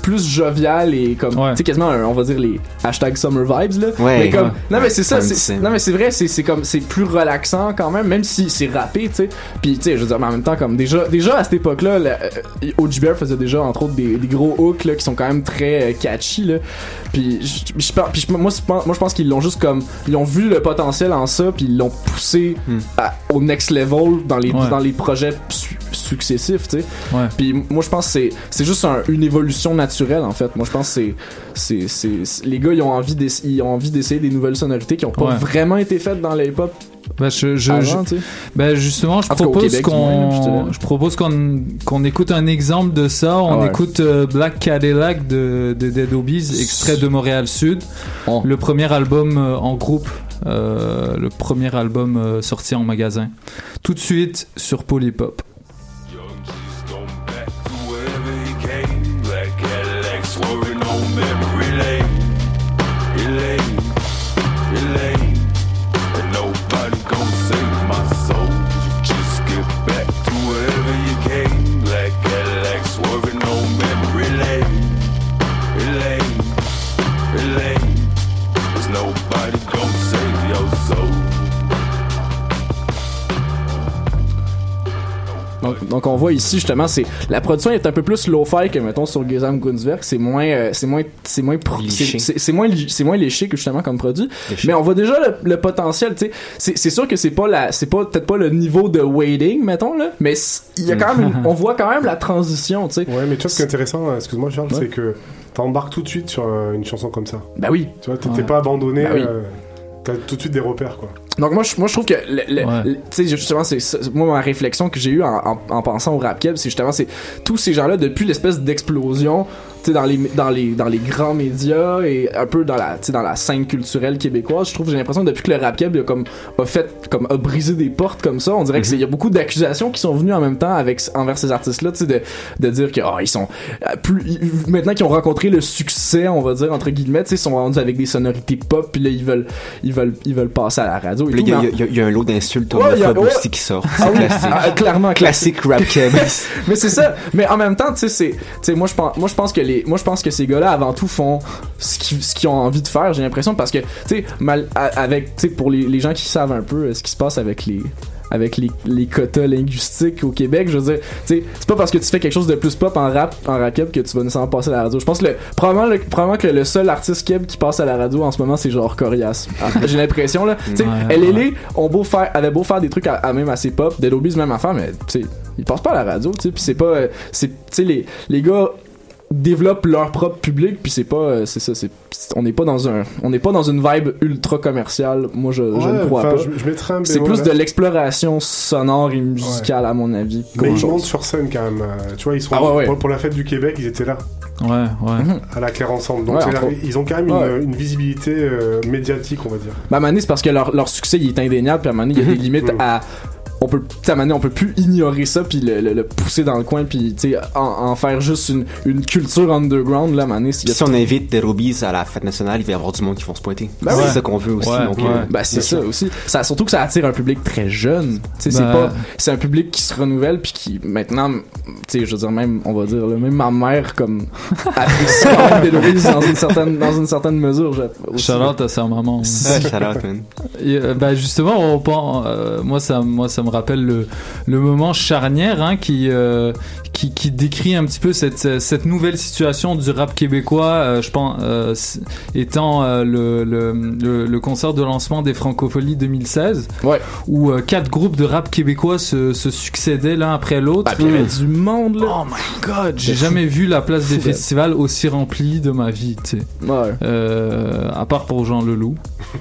Speaker 5: plus jovial et comme
Speaker 2: Ouais.
Speaker 5: tu sais quasiment un- on va dire les hashtag summer vibes là
Speaker 3: Ouais.
Speaker 5: mais comme
Speaker 2: Ouais.
Speaker 5: non mais c'est ça non mais c'est vrai c'est c'est comme c'est plus relaxant quand même même si c'est rappé tu sais puis tu sais je veux dire mais en même temps comme déjà déjà à cette époque là OG Bear faisait déjà entre autres des, des gros hooks là qui sont quand même très euh, catchy là puis je, moi je pense- moi je pense qu'ils l'ont juste comme ils ont vu le potentiel en ça puis ils l'ont poussé
Speaker 3: Hmm.
Speaker 5: à- au next level dans les
Speaker 2: Ouais.
Speaker 5: dans les projets successifs tu sais puis moi je pense que c'est juste un- une évolution naturelle en fait moi je pense que c'est les gars ils ont envie d'essayer des nouvelles sonorités qui ont pas
Speaker 2: Ouais.
Speaker 5: vraiment été faites dans les hip-hop
Speaker 2: Bah, je, je,
Speaker 5: avant
Speaker 2: bah, justement, je propose qu'on, je propose qu'on, qu'on écoute un exemple de ça. On
Speaker 5: Ah ouais.
Speaker 2: écoute euh, Black Cadillac de, de Dead Obies, extrait de Montréal Sud.
Speaker 5: Oh.
Speaker 2: Le premier album euh, en groupe, euh, le premier album sorti en magasin. Tout de suite sur Polypop.
Speaker 5: Donc, on voit ici justement c'est la production est un peu plus low-fi que mettons sur Gesam Gunswerk c'est moins euh, c'est moins c'est moins c'est- c'est c'est moins c'est moins léché que justement comme produit
Speaker 3: Léché.
Speaker 5: mais on voit déjà le, le potentiel tu sais c'est c'est sûr que c'est pas la c'est pas peut-être pas le niveau de waiting mettons là mais il y a quand même une- [laughs] on voit quand même la transition tu sais
Speaker 8: Ouais, mais tu vois, ce qui est intéressant, euh, excuse-moi Charles,
Speaker 5: Ouais.
Speaker 8: c'est que t'embarques tout de suite sur euh, une chanson comme ça.
Speaker 5: bah oui
Speaker 8: Tu vois, t'es t'es
Speaker 2: Ouais.
Speaker 8: pas abandonné,
Speaker 5: Bah oui.
Speaker 8: euh, t'as tout de suite des repères, quoi.
Speaker 5: Donc moi je, moi je trouve que le, le-
Speaker 2: Ouais.
Speaker 5: le- tu sais justement c'est moi ma réflexion que j'ai eue en, en, en pensant au rap keb c'est justement c'est tous ces gens là depuis l'espèce d'explosion sais dans les dans les dans les grands médias et un peu dans la dans la scène culturelle québécoise je trouve j'ai l'impression que depuis que le rap keb a comme a fait comme a brisé des portes comme ça on dirait que c'est il y a beaucoup d'accusations qui sont venues en même temps avec envers ces artistes là tu sais de, de dire que oh, ils sont euh, plus maintenant qu'ils ont rencontré le succès on va dire entre guillemets tu sais ils sont rendus avec des sonorités pop puis là ils veulent ils veulent ils veulent passer à la radio
Speaker 3: il y, a- y y un lot d'insultes homophobes
Speaker 5: ouais.
Speaker 3: aussi qui sort.
Speaker 5: ah
Speaker 3: classique.
Speaker 5: ah, clairement
Speaker 3: Classique rap keb. [laughs]
Speaker 5: mais c'est ça mais en même temps tu sais moi je pense moi je pense que les c'est moi je pense que ces gars-là avant tout font ce qu'ils ce ont envie de faire j'ai l'impression parce que tu sais mal avec tu sais pour les, les gens qui savent un peu euh, ce qui se passe avec les avec les, les quotas linguistiques au Québec, je veux dire, tu sais, c'est pas parce que tu fais quelque chose de plus pop en rap, en rap que tu vas nécessairement passer à la radio. Je pense que le, probablement, le, probablement que le seul artiste keb qui passe à la radio en ce moment, c'est genre Corias. Ah, [laughs] J'ai l'impression, là. Tu sais,
Speaker 2: Ouais,
Speaker 5: LLA ont beau faire, avait beau faire des trucs à, à même assez pop, Dead Obies même affaire, mais tu sais, ils passent pas à la radio, tu sais, puis c'est pas, euh, c'est, tu sais, les, les gars développent leur propre public puis c'est pas euh, c'est ça c'est on n'est pas dans un on n'est pas dans une vibe ultra commerciale moi je, je ne crois pas
Speaker 8: je- je
Speaker 5: c'est plus de l'exploration sonore et musicale à mon avis
Speaker 8: Mais ils montent sur scène quand même. euh, Tu vois, ils sont
Speaker 5: Ah ouais, ouais.
Speaker 8: Pour, pour la fête du Québec, ils étaient là.
Speaker 2: Ouais, ouais.
Speaker 8: À la Claire ensemble. Donc ils ont quand même
Speaker 5: Ouais.
Speaker 8: une, une visibilité euh, médiatique, on va dire.
Speaker 5: Bah, à c'est parce que leur, leur succès il est indéniable, puis à un moment donné, il y a des [laughs] limites à. On peut, à un donné, on peut plus ignorer ça, puis le, le- le pousser dans le coin, puis en, en faire juste une, une culture underground, là, a
Speaker 3: si on invite des Robies à la fête nationale, il va y avoir du monde qui vont se pointer.
Speaker 5: Ben
Speaker 3: c'est
Speaker 5: ouais.
Speaker 3: ça qu'on veut aussi.
Speaker 2: Ouais,
Speaker 3: donc,
Speaker 2: ouais.
Speaker 3: euh,
Speaker 5: Ben, c'est ça
Speaker 3: sûr.
Speaker 5: aussi. Ça, surtout que ça attire un public très jeune. C'est
Speaker 2: Ben-
Speaker 5: pas, c'est un public qui se renouvelle puis qui, maintenant, tu sais, je veux dire, même, on va dire, là, même ma mère, comme, [laughs] apprécie quand même des dans une certaine, dans une certaine mesure.
Speaker 2: Charlotte à sa maman. [laughs]
Speaker 3: Man.
Speaker 2: Et, euh, bah justement, on pense- euh, moi ça, moi ça me rappelle le, le moment charnière hein, qui, euh, qui qui décrit un petit peu cette cette nouvelle situation du rap québécois. euh, je pense euh, étant euh, le, le, le le concert de lancement des Francopholies 2016,
Speaker 5: Ouais.
Speaker 2: où euh, quatre groupes de rap québécois se, se succédaient l'un après l'autre.
Speaker 5: Bah, puis il y avait du monde, là.
Speaker 2: Oh my god, j'ai jamais vu la place des festivals aussi remplie de ma vie, tu sais.
Speaker 5: Ouais.
Speaker 2: Euh, à part pour Jean Leloup.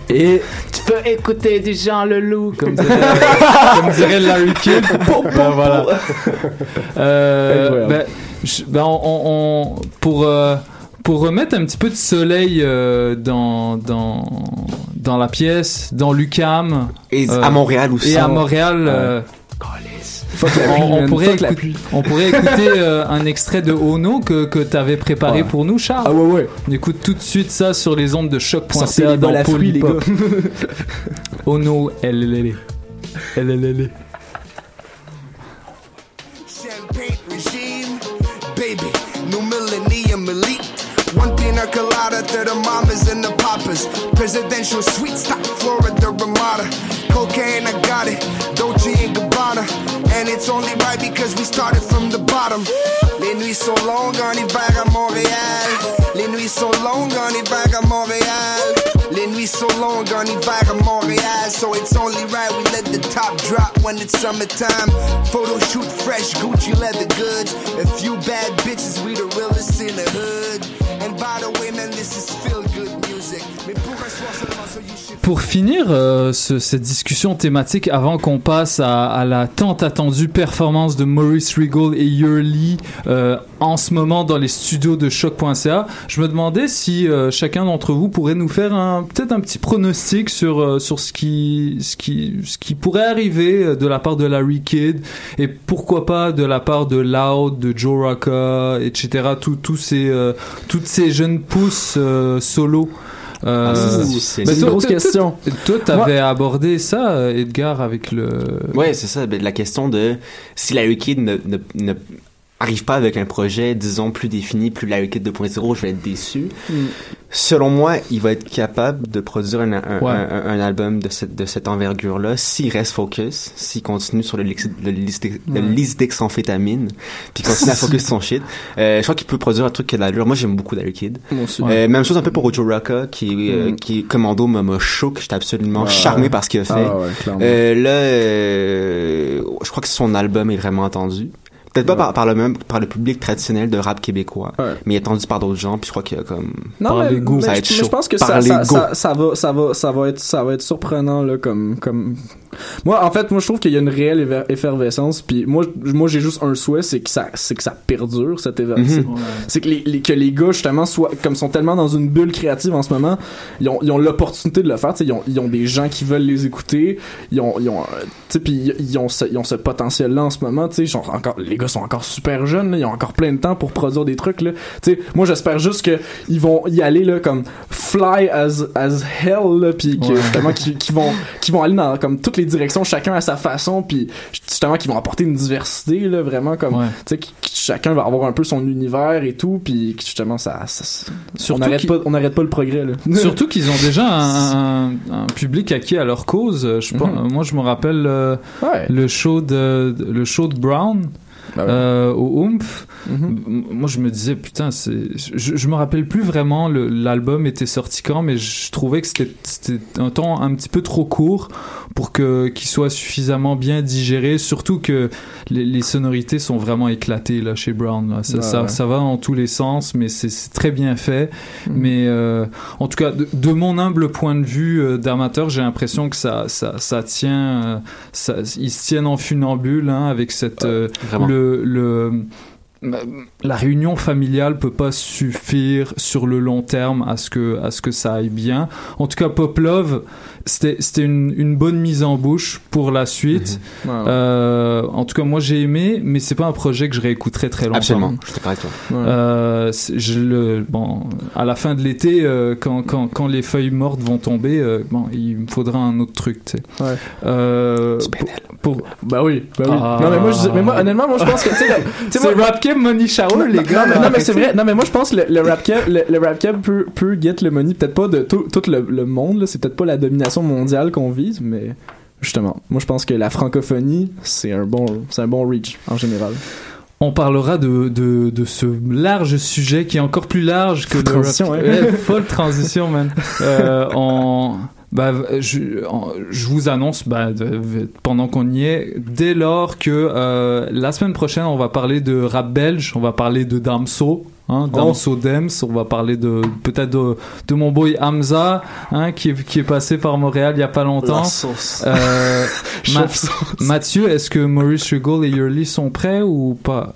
Speaker 5: Et,
Speaker 2: Tu peux écouter du Jean Leloup, comme [laughs] comme dirait Larry Kidd. [laughs] Ben, voilà. [laughs] Euh, ben, je- ben, on, on- pour, euh, pour remettre un petit peu de soleil euh, dans, dans, dans la pièce, dans l'UCAM
Speaker 3: Et
Speaker 2: Euh,
Speaker 3: à Montréal aussi.
Speaker 2: et à Montréal, euh, on, on pourrait on pourrait écouter [laughs] euh, un extrait de Ono que, que tu avais préparé
Speaker 5: Ouais.
Speaker 2: pour nous, Charles.
Speaker 5: Ah ouais, ouais.
Speaker 2: On écoute tout de suite ça sur les ondes de choc.ca dans Polypop.
Speaker 5: gars.
Speaker 2: Ono, LLL. LLL.
Speaker 11: Champagne regime, baby, new millennium elite. One pina colada to the mamas and the papas. Presidential suite, stop Florida Ramada. Cocaine, I got it. Dolce and Gabbana. And it's only right because we started from the bottom. Les nuits sont longues en hiver à Montréal. Les nuits sont longues en hiver à Montréal. Les nuits sont longues en hiver à Montréal. So it's only right we let the top drop when it's summertime. Photo shoot fresh Gucci leather goods. A few bad bitches, we the realest in the hood. And by the way, man, this is feel good pour
Speaker 2: finir euh, ce- cette discussion thématique, avant qu'on passe à, à la tant attendue performance de Maurice Regal et Yurley euh, en ce moment dans les studios de choc.ca, je me demandais si euh, chacun d'entre vous pourrait nous faire peut-être un petit pronostic sur euh, sur ce qui ce qui ce qui pourrait arriver euh, de la part de Larry Kidd et pourquoi pas de la part de Loud, de Joe Rocca, etc. Tous tous ces euh, toutes ces jeunes pousses solo. Euh,
Speaker 3: Ah, ça, c'est
Speaker 5: une
Speaker 2: toi-
Speaker 5: grosse question.
Speaker 2: toi- t'avais abordé ça, Edgar, avec le.
Speaker 3: Ouais, c'est ça. ben, la question de si Larry Kidd ne, ne, ne arrive pas avec un projet, disons, plus défini, plus Larry Kidd 2.0, je vais être déçu. Selon moi, il va être capable de produire un, un,
Speaker 2: Ouais.
Speaker 3: un- un album de cette, de cette envergure-là s'il reste focus, s'il continue sur le, lix- le, lisdex- le lisdexamphétamine, puis continue à focus son shit. Euh, je crois qu'il peut produire un truc qui a de l'allure. Moi, j'aime beaucoup
Speaker 5: aussi.
Speaker 3: Euh, même chose un peu pour Ojo Rocca, qui, euh,
Speaker 5: Mm.
Speaker 3: qui commando m'a choqué. J'étais absolument charmé par ce qu'il a fait.
Speaker 5: Ah ouais.
Speaker 3: Euh, là, euh, je crois que son album est vraiment attendu. Peut-être pas par, par le même par le public traditionnel de rap québécois,
Speaker 5: Ouais.
Speaker 3: mais il est attendu par d'autres gens. Puis je crois qu'il y a comme
Speaker 5: Non,
Speaker 2: Par
Speaker 5: mais,
Speaker 2: les goûts,
Speaker 5: mais
Speaker 3: ça va être
Speaker 5: mais
Speaker 3: chaud.
Speaker 5: je pense que ça, ça va, ça va, ça va être, ça va être surprenant là, comme, comme. Moi, en fait, moi, je trouve qu'il y a une réelle effervescence. Puis moi, moi, j'ai juste un souhait, c'est que ça, c'est que ça perdure cette éver-
Speaker 3: Mhm.
Speaker 5: c'est- C'est que les, les- que les gars justement soient, comme sont tellement dans une bulle créative en ce moment, ils ont, ils ont l'opportunité de le faire. tu sais, Ils ont, ils ont des gens qui veulent les écouter. Ils ont, ils ont, euh, tu sais, puis ils- ils ont ce, ils ont ce potentiel-là en ce moment. Tu sais, genre encore, les gars sont encore super jeunes. là, ils ont encore plein de temps pour produire des trucs. Là. Tu sais, moi, j'espère juste que ils vont y aller là comme fly as as hell. Là, puis que
Speaker 2: Ouais.
Speaker 5: justement qu'ils qu'ils vont, qu'ils vont aller dans comme toutes les directions, chacun à sa façon. Puis justement qu'ils vont apporter une diversité là, vraiment comme
Speaker 2: Ouais.
Speaker 5: tu sais, qui- qui- chacun va avoir un peu son univers et tout, puis justement ça, ça- on n'arrête pas, on n'arrête pas le progrès là. [laughs]
Speaker 2: Surtout qu'ils ont déjà un, [laughs] un- un public acquis à leur cause. Je pense-
Speaker 5: Mhm.
Speaker 2: Moi, je me rappelle euh,
Speaker 5: Ouais.
Speaker 2: le show de le show de Brown.
Speaker 5: Bah ouais.
Speaker 2: euh, au Oomph,
Speaker 5: Mhm.
Speaker 2: Moi je me disais putain je, je me rappelle plus vraiment le- l'album était sorti quand mais je trouvais que c'était un temps un petit peu trop court pour que qu'il soit suffisamment bien digéré surtout que les, les sonorités sont vraiment éclatées là chez Brown là. Ça,
Speaker 5: Ouais,
Speaker 2: ça,
Speaker 5: ouais.
Speaker 2: ça va dans tous les sens mais c'est très bien fait
Speaker 5: Mhm.
Speaker 2: mais euh, en tout cas de, de mon humble point de vue euh, d'amateur j'ai l'impression que ça ça, ça tient ça, ils se tiennent en funambule hein, avec cette
Speaker 3: Vraiment.
Speaker 2: Le, le la réunion familiale peut pas suffire sur le long terme à ce que à ce que ça aille bien. En tout cas, Pop Love, c'était une, une bonne mise en bouche pour la suite.
Speaker 5: Ouais.
Speaker 2: Euh, en tout cas, moi j'ai aimé, mais c'est pas un projet que je réécouterai très longtemps.
Speaker 3: Absolument, je d'accord avec toi.
Speaker 2: Euh, c'est- je le bon à la fin de l'été euh, quand, quand, quand les feuilles mortes vont tomber bon il me faudra un autre truc tu sais
Speaker 5: Ouais.
Speaker 2: Pour,
Speaker 5: Bah oui, bah oui.
Speaker 2: Ah.
Speaker 5: Non mais moi, je, mais moi honnêtement, moi je pense que tu sais, le-
Speaker 2: c'est
Speaker 5: moi-
Speaker 2: Rap Money Shower les gars
Speaker 5: non, mais,
Speaker 2: là,
Speaker 5: non, mais c'est vrai. Non mais moi je pense que le, le rap cab, le, le rap cab peut peut get le money, peut-être pas de tout, tout le, le monde là, c'est peut-être pas la domination mondiale qu'on vise, mais justement, moi je pense que la francophonie c'est un bon, c'est un bon reach en général.
Speaker 2: On parlera de, de, de ce large sujet qui est encore plus large que le
Speaker 5: Transition,
Speaker 2: rap-
Speaker 5: ouais.
Speaker 2: Ouais, folle transition, man. Euh, en, bah, je, en- je vous annonce, bah, pendant qu'on y est, dès lors que euh, la semaine prochaine, on va parler de rap belge, on va parler de Damso. Hein,
Speaker 5: Oh.
Speaker 2: Damso Dems, on va parler de peut-être de, de mon boy Hamza, hein, qui, est, qui est passé par Montréal il y a pas longtemps.
Speaker 3: sauce.
Speaker 2: Euh, [laughs] Ma-. Mathieu, est-ce que Maurice Regal et Yurley sont prêts ou pas?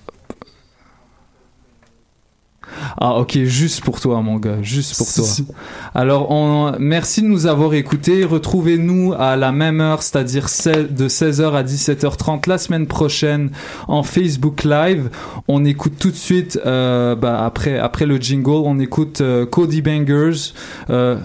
Speaker 2: Ah ok, juste pour toi mon gars, juste pour toi.
Speaker 5: si.
Speaker 2: Alors on, merci de nous avoir écoutés. Retrouvez-nous à la même heure, c'est-à-dire de 16h à 17h30 la semaine prochaine en Facebook Live. On écoute tout de suite, euh, bah, après, après le jingle, on écoute euh, Cody Bangers. Euh,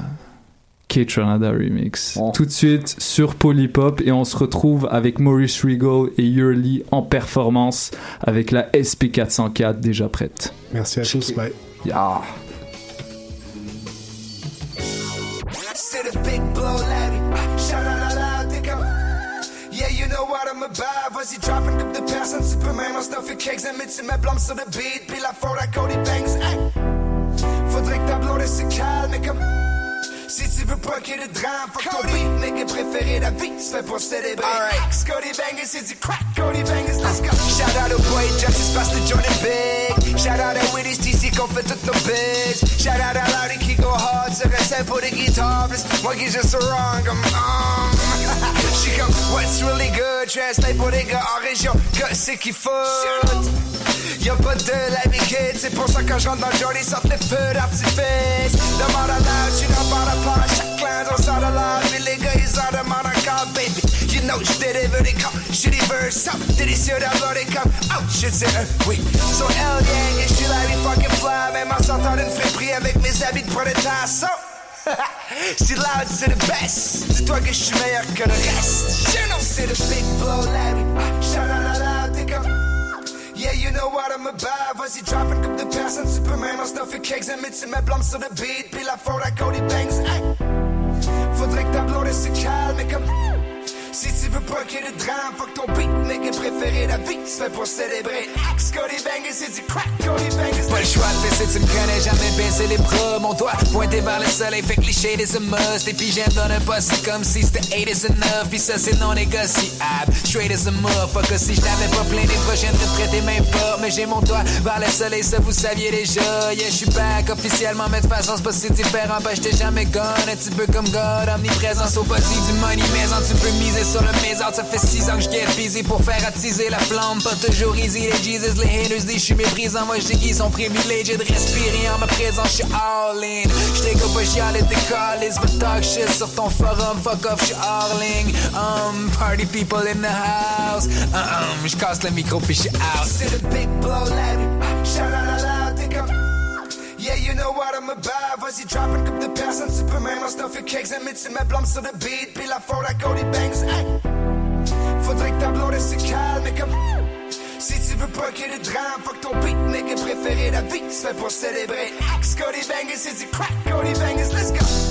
Speaker 2: K-Tranada Remix.
Speaker 5: Oh.
Speaker 2: Tout de suite sur Polypop et on se retrouve avec Maurice Regal et Yurley en performance avec la SP404 déjà prête.
Speaker 8: Merci à tous, bye.
Speaker 5: Yeah.
Speaker 11: Superman, on cakes, beat, Cody Banks. Faudrait que ta blonde se calme, comme. Si tu veux pas qu'il y ait de drame, fuck ton beat, mec préféré la vie, se fait pour célébrer. Alright, Cody Bangers, c'est du crack, Cody Bangers, let's go. Shout out au boy Justice, passe le Jordan Big. Shout out à Willis TC qu'on fait toutes nos biz. Shout out à Larry qui go hard sur un set pour des guitares. Plus moi qui juste wrong, I'm um. [laughs] She comme, what's really good? Translate pour les gars en région, que c'est qu'il faut. Y'a pas de la kid, c'est pour ça que je rentre dans le ils sortent les feux d'artifice. Demande à l'âge, je suis dans par rapport à chaque classe, on sort de l'âge, puis les gars, ils en demandent encore, baby. You know, je deliver des coups, je verse up, délicieux d'avoir des comme, oh, shit, c'est un oui. So, hell yeah, et je suis là, we fucking fly, même en sortant d'une friperie avec mes habits de prolétaire, so. C'est loud, c'est le best. Dis-toi que je suis meilleur que le reste. You know, c'est le big blow, Larry. Shout out loud, t'es comme. Yeah, you know what I'm about. Vas-y, dropping comme de personnes. Superman, on stuff et cakes. Un métier, ma blâme sur le beat. Puis la faute à Cody Banks. Hey. Faudrait que ta blonde se calme, mais comme. Si tu veux pas qu'il y drame, fuck ton beat, préféré, la vie fait pour célébrer. Axe, Cody Bangers, c'est du crack, Cody Bangers. Pas le choix de fesser, tu me connais, jamais baisser les bras. Mon doigt pointé vers le soleil, fait que les shades must. Et puis j'aime dans poste, c'est comme si c'était 8 is enough. Puis ça, c'est non négociable. Straight as a motherfucker, si je t'avais pas plein les prochaines de prêter main. Mais j'ai mon doigt vers le soleil, ça vous saviez déjà. Yeah, je suis back officiellement, mais de façon, c'est pas si différent. Ben, j'étais jamais gone, un petit peu comme God, omniprésent, au body du money maison. Tu peux miser sur le maison, ça fait 6 ans que je busy pour faire attiser la flamme. Pas toujours easy, les Jesus, les haters disent je suis méprisant. Moi, je dis qu'ils sont privilégiés de respirer en ma présence, je suis all in. Go pas chialer des calls, va talk shit sur ton forum, fuck off, je suis all Um, party people in the house. Uh um, je casse le micro puis je out. C'est le big blow, Larry. What I'm about. Vas-y, comme de. Superman, stuff et cakes. Un métier, ma blâme sur beat. Puis la faute à Cody Banks. Hey. Faudrait que ta blonde se calme, mais comme. Si tu veux pas qu'il y ait de drame, fuck ton
Speaker 6: la vie se fait pour célébrer. Axe, Cody Bangers, c'est du crack, Cody Bangers, let's go.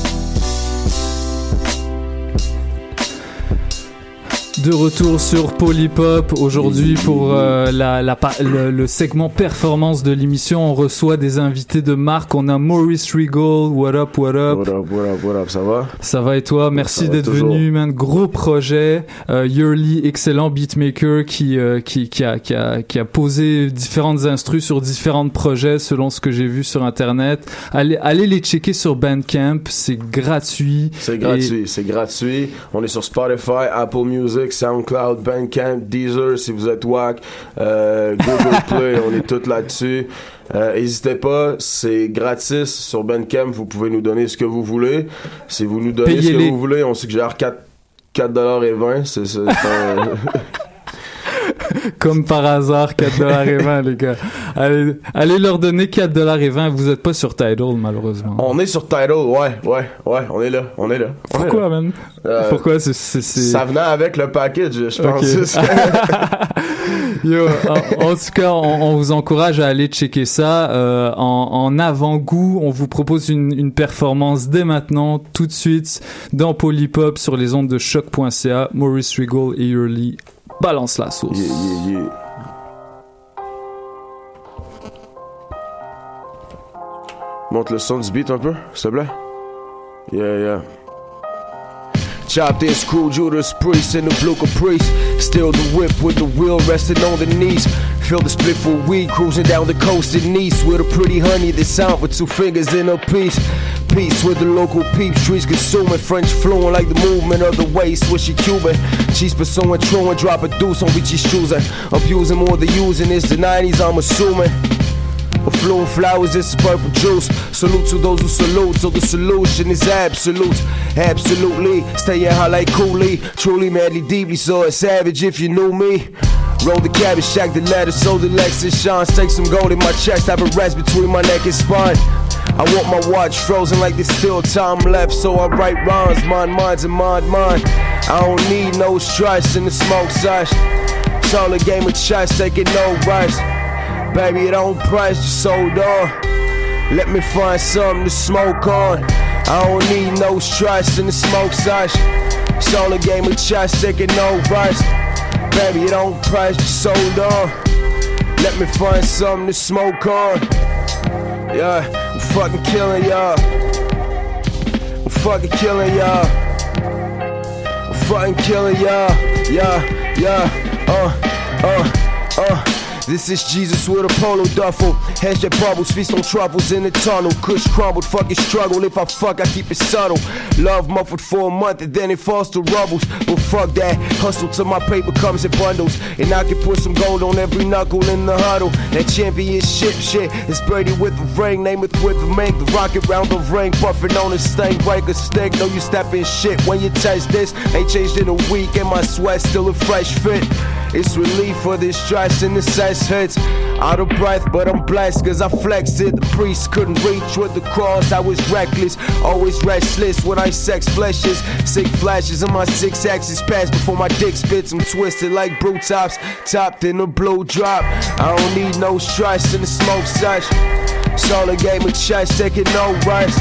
Speaker 2: De retour sur Polypop aujourd'hui pour euh, la, la le, le segment performance de l'émission. On reçoit des invités de marque. On a Maurice Regal. What up, what up?
Speaker 12: What up, what up, what up, ça va?
Speaker 2: Ça va et toi? Merci d'être venu, man. Gros projet. Euh, Yearly, excellent beatmaker qui, euh, qui, qui, a, qui, a, qui a posé différentes instrus sur différents projets selon ce que j'ai vu sur Internet. Allez, allez les checker sur Bandcamp. C'est gratuit.
Speaker 12: C'est
Speaker 2: Et-
Speaker 12: gratuit, c'est gratuit. On est sur Spotify, Apple Music, SoundCloud, Bandcamp, Deezer si vous êtes wack, euh, Google [laughs] Play, on est tous là-dessus. Euh, N'hésitez pas, c'est gratis sur Bandcamp, vous pouvez nous donner ce que vous voulez. Si vous nous donnez ce que vous voulez, on suggère 4 4,20$, c'est c'est- c'est [laughs] [laughs]
Speaker 2: Comme par hasard, 4,20$ les gars. Allez, allez leur donner 4,20$. Vous êtes pas sur Tidal, malheureusement.
Speaker 12: On est sur Tidal, ouais, ouais, ouais, on est là, on est là. on est
Speaker 2: Pourquoi,
Speaker 12: là.
Speaker 2: man?
Speaker 12: Euh,
Speaker 2: Pourquoi c'est...
Speaker 12: Ça venait avec le package, je pense. [laughs] [laughs]
Speaker 2: Yo, en, en tout cas, on, on vous encourage à aller checker ça. Euh, en, en avant-goût, on vous propose une, une performance dès maintenant, tout de suite, dans Polypop sur les ondes de choc.ca. Maurice Regal et Early balance la sauce.
Speaker 12: Yeah, yeah, yeah. Monte le son du beat un peu, s'il te plaît. Yeah, yeah. Chop this screw Judas Priest in the blue caprice. Still the whip with the wheel resting on the knees. Feel the split for weed cruising down the coast in Nice with a pretty honey that's out with two fingers in a piece. Peace with the local peeps, trees consuming French fluent like the movement of the way swishy Cuban. Cheese pursuing, true and drop a deuce on BG's choosing. Abusing more than using, it's the 90s, I'm assuming. Affluent flowers, this is purple juice. Salute to those who salute, so the solution is absolute. Absolutely, staying high like Cooley. Truly, madly, deeply, so it's savage if you knew me. Roll the cabbage, shack the ladder, so the Lexus shines. Take some gold in my chest, have a rest between my neck and spine. I want my watch frozen like there's still time left, so I write rhymes, mine, minds, and mind, mine. I don't need no stress in the smoke sesh. It's all a game of chess, taking no rest. Baby, it don't price, just sold on. Let me find something to smoke on. I don't need no stress in the smoke sesh. It's all a game of chess, taking no rest. Baby, it don't price, just sold on. Let me find something to smoke on. Yeah, I'm fucking killing y'all. I'm fucking killing y'all. I'm fucking killing y'all. Yeah, yeah, uh, uh, uh. This is Jesus with a polo duffel. Hashtag bubbles, feast on troubles in the tunnel. Kush crumbled, fucking struggle. If I fuck, I keep it subtle. Love muffled for a month and then it falls to rubbles. But fuck that, hustle till my paper comes in bundles. And I can put some gold on every knuckle in the huddle. That championship shit is Brady with the ring. Name it with the make the rocket round the ring. Puffing on a stain, break a stick. Know you stepping shit when you taste this. Ain't changed in a week and my sweat still a fresh fit. It's relief for this stress and the sex hits. Out of breath, but I'm blessed cause I flexed it. The priest couldn't reach with the cross. I was reckless, always restless when I sex fleshes. Sick flashes in my six axes pass before my dick spits. I'm twisted like brew tops, topped in a blue drop. I don't need no stress in the smoke all a game of chess, taking no rest.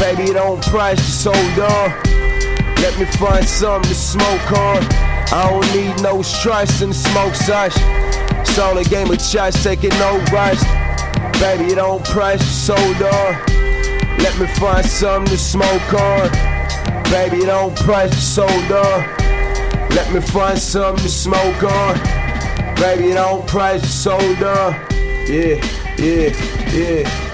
Speaker 12: Baby, don't price, just hold on. Let me find something to smoke on. I don't need no stress the smoke sesh. It's all a game of chess, taking no rest. Baby, it don't just hold on. Let me find something to smoke on. Baby, it don't just hold on. Let me find something to smoke on. Baby, it don't just hold on. Yeah, yeah, yeah.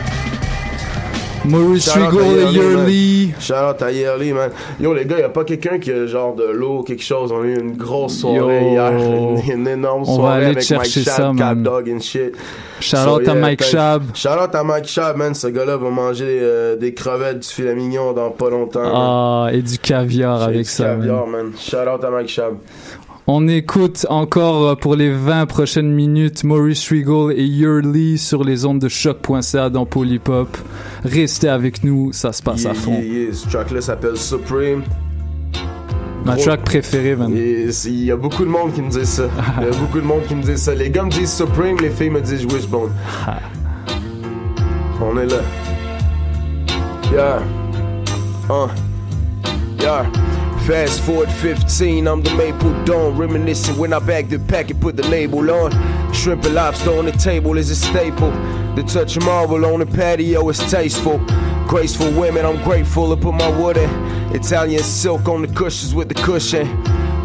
Speaker 2: Maurice Regal et
Speaker 12: Yearly, man. Shout out à Yearly, man. Yo, les gars, y a pas quelqu'un qui a genre de l'eau, quelque chose. On a eu une grosse soirée
Speaker 2: Yo.
Speaker 12: hier. [laughs] Une, une énorme
Speaker 2: On va
Speaker 12: soirée
Speaker 2: aller
Speaker 12: avec
Speaker 2: chercher
Speaker 12: Mike
Speaker 2: ça,
Speaker 12: Shab, Cap
Speaker 2: man.
Speaker 12: Dog and shit.
Speaker 2: Shout out à Mike. Shab.
Speaker 12: Shout out à Mike Shab, man. Ce gars-là va manger euh, des crevettes, du filet mignon dans pas longtemps. man.
Speaker 2: Ah, et du caviar avec
Speaker 12: du
Speaker 2: ça. man.
Speaker 12: caviar, man. Shout out à Mike Shab.
Speaker 2: On écoute encore euh, pour les 20 prochaines minutes Maurice Regal et Yearly sur les ondes de choc.ca dans Polypop. Restez avec nous, ça se passe à fond.
Speaker 12: yeah, yeah. Ce track-là s'appelle Supreme.
Speaker 2: Ma
Speaker 12: Gros-
Speaker 2: track préférée, man.
Speaker 12: Il y a beaucoup de monde qui me dit ça. Il y a beaucoup de monde qui me dit ça. Les gars me disent Supreme, les filles me disent Wishbone. [laughs] On est là. Yeah. Uh. Yeah. Fast forward 15, I'm the Maple Dawn. Reminiscing when I bagged the pack and put the label on. Shrimp and lobster on the table is a staple. The touch of marble on the patio is tasteful. Graceful women, I'm grateful to put my wood in. Italian silk on the cushions with the cushion.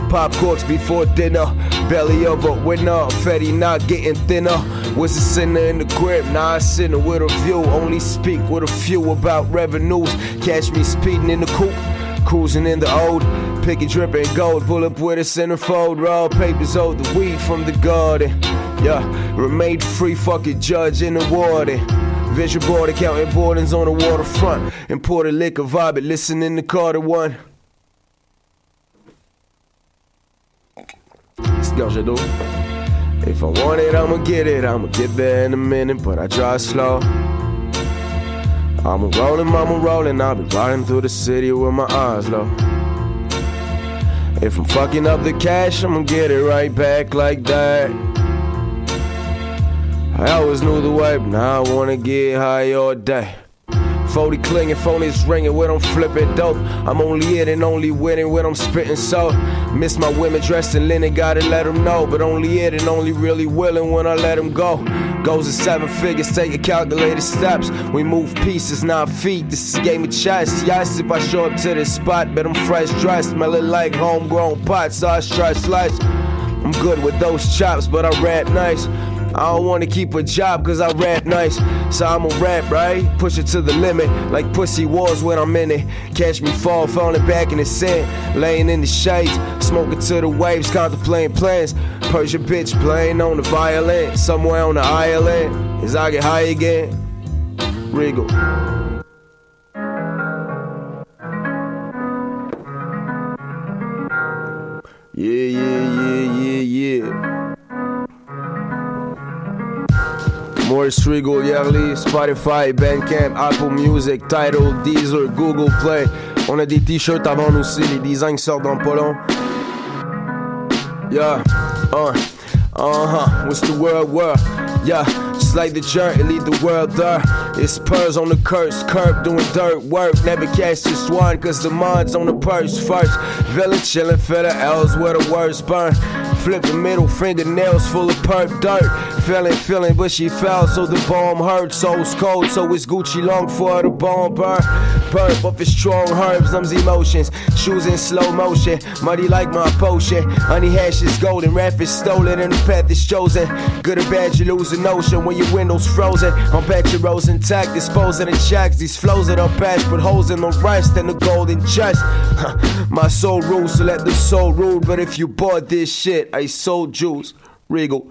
Speaker 12: Pop corks before dinner. Belly of a winner. Fetty not getting thinner. Was a sinner in the grip. Now I sinner with a view. Only speak with a few about revenues. Catch me speeding in the coupe. Cruising in the old. Picky dripping gold. Pull up with a centerfold. Raw papers hold the weed from the garden. Yeah. Remain free. Fucking judge in the warden. Vision board accounting boardings on the waterfront. Imported liquor vibe. Listening to Carter One. It's gorgé d'eau. If I want it, I'ma get it. I'ma get there in a minute, but I drive slow. I'm rolling, I'm rolling. I'll be riding through the city with my eyes low. If I'm fucking up the cash, I'ma get it right back like that. I always knew the way, but now I wanna get high all day. 40 clinging, phone is ringing when I'm flipping dope. I'm only in and only winning when I'm spitting so. Miss my women dressed in linen, gotta let them know. But only it and only really willing when I let them go. Goes in seven figures, taking calculated steps. We move pieces, not feet. This is a game of chess. Yes, if I show up to this spot, bet I'm fresh dressed. Smelling like homegrown pot, sauce, stretch slice. I'm good with those chops, but I rap nice. I don't wanna keep a job cause I rap nice. So I'ma rap, right? Push it to the limit. Like pussy wars when I'm in it. Catch me fall, falling back in the sand. Laying in the shades. Smoking to the waves, contemplating plans. Persian bitch playing on the violin. Somewhere on the island. As I get high again. Regal. Yeah, yeah, yeah, yeah, yeah. Maurice Regal, Yearly, Spotify, Bandcamp, Apple Music, Tidal, Deezer, Google Play. On a des t-shirts à vendre aussi, les designs sortent dans pas long. Yeah, uh, uh-huh, what's the world world? Yeah, just like the jerk, lead the world there. It's spurs on the curse, curb doing dirt work. Never catch this one, cause the mind's on the purse first. Villain chillin' for the L's where the words burn. Flip the middle fingernails full of perp dirt. Feeling, feeling, but she fell, so the bomb hurt. Soul's cold, so it's Gucci long for the bomb burn. Burp of his strong herbs, numbs emotions. Shoes in slow motion, muddy like my potion. Honey hash is golden, rap is stolen, and the path is chosen. Good or bad, you lose the notion when your window's frozen. I'm back your rose intact, disposing the checks. These flows that are patch, put holes in the rest and the golden chest. my soul rules, so let the soul rule. But if you bought this shit, I sold juice. Regal.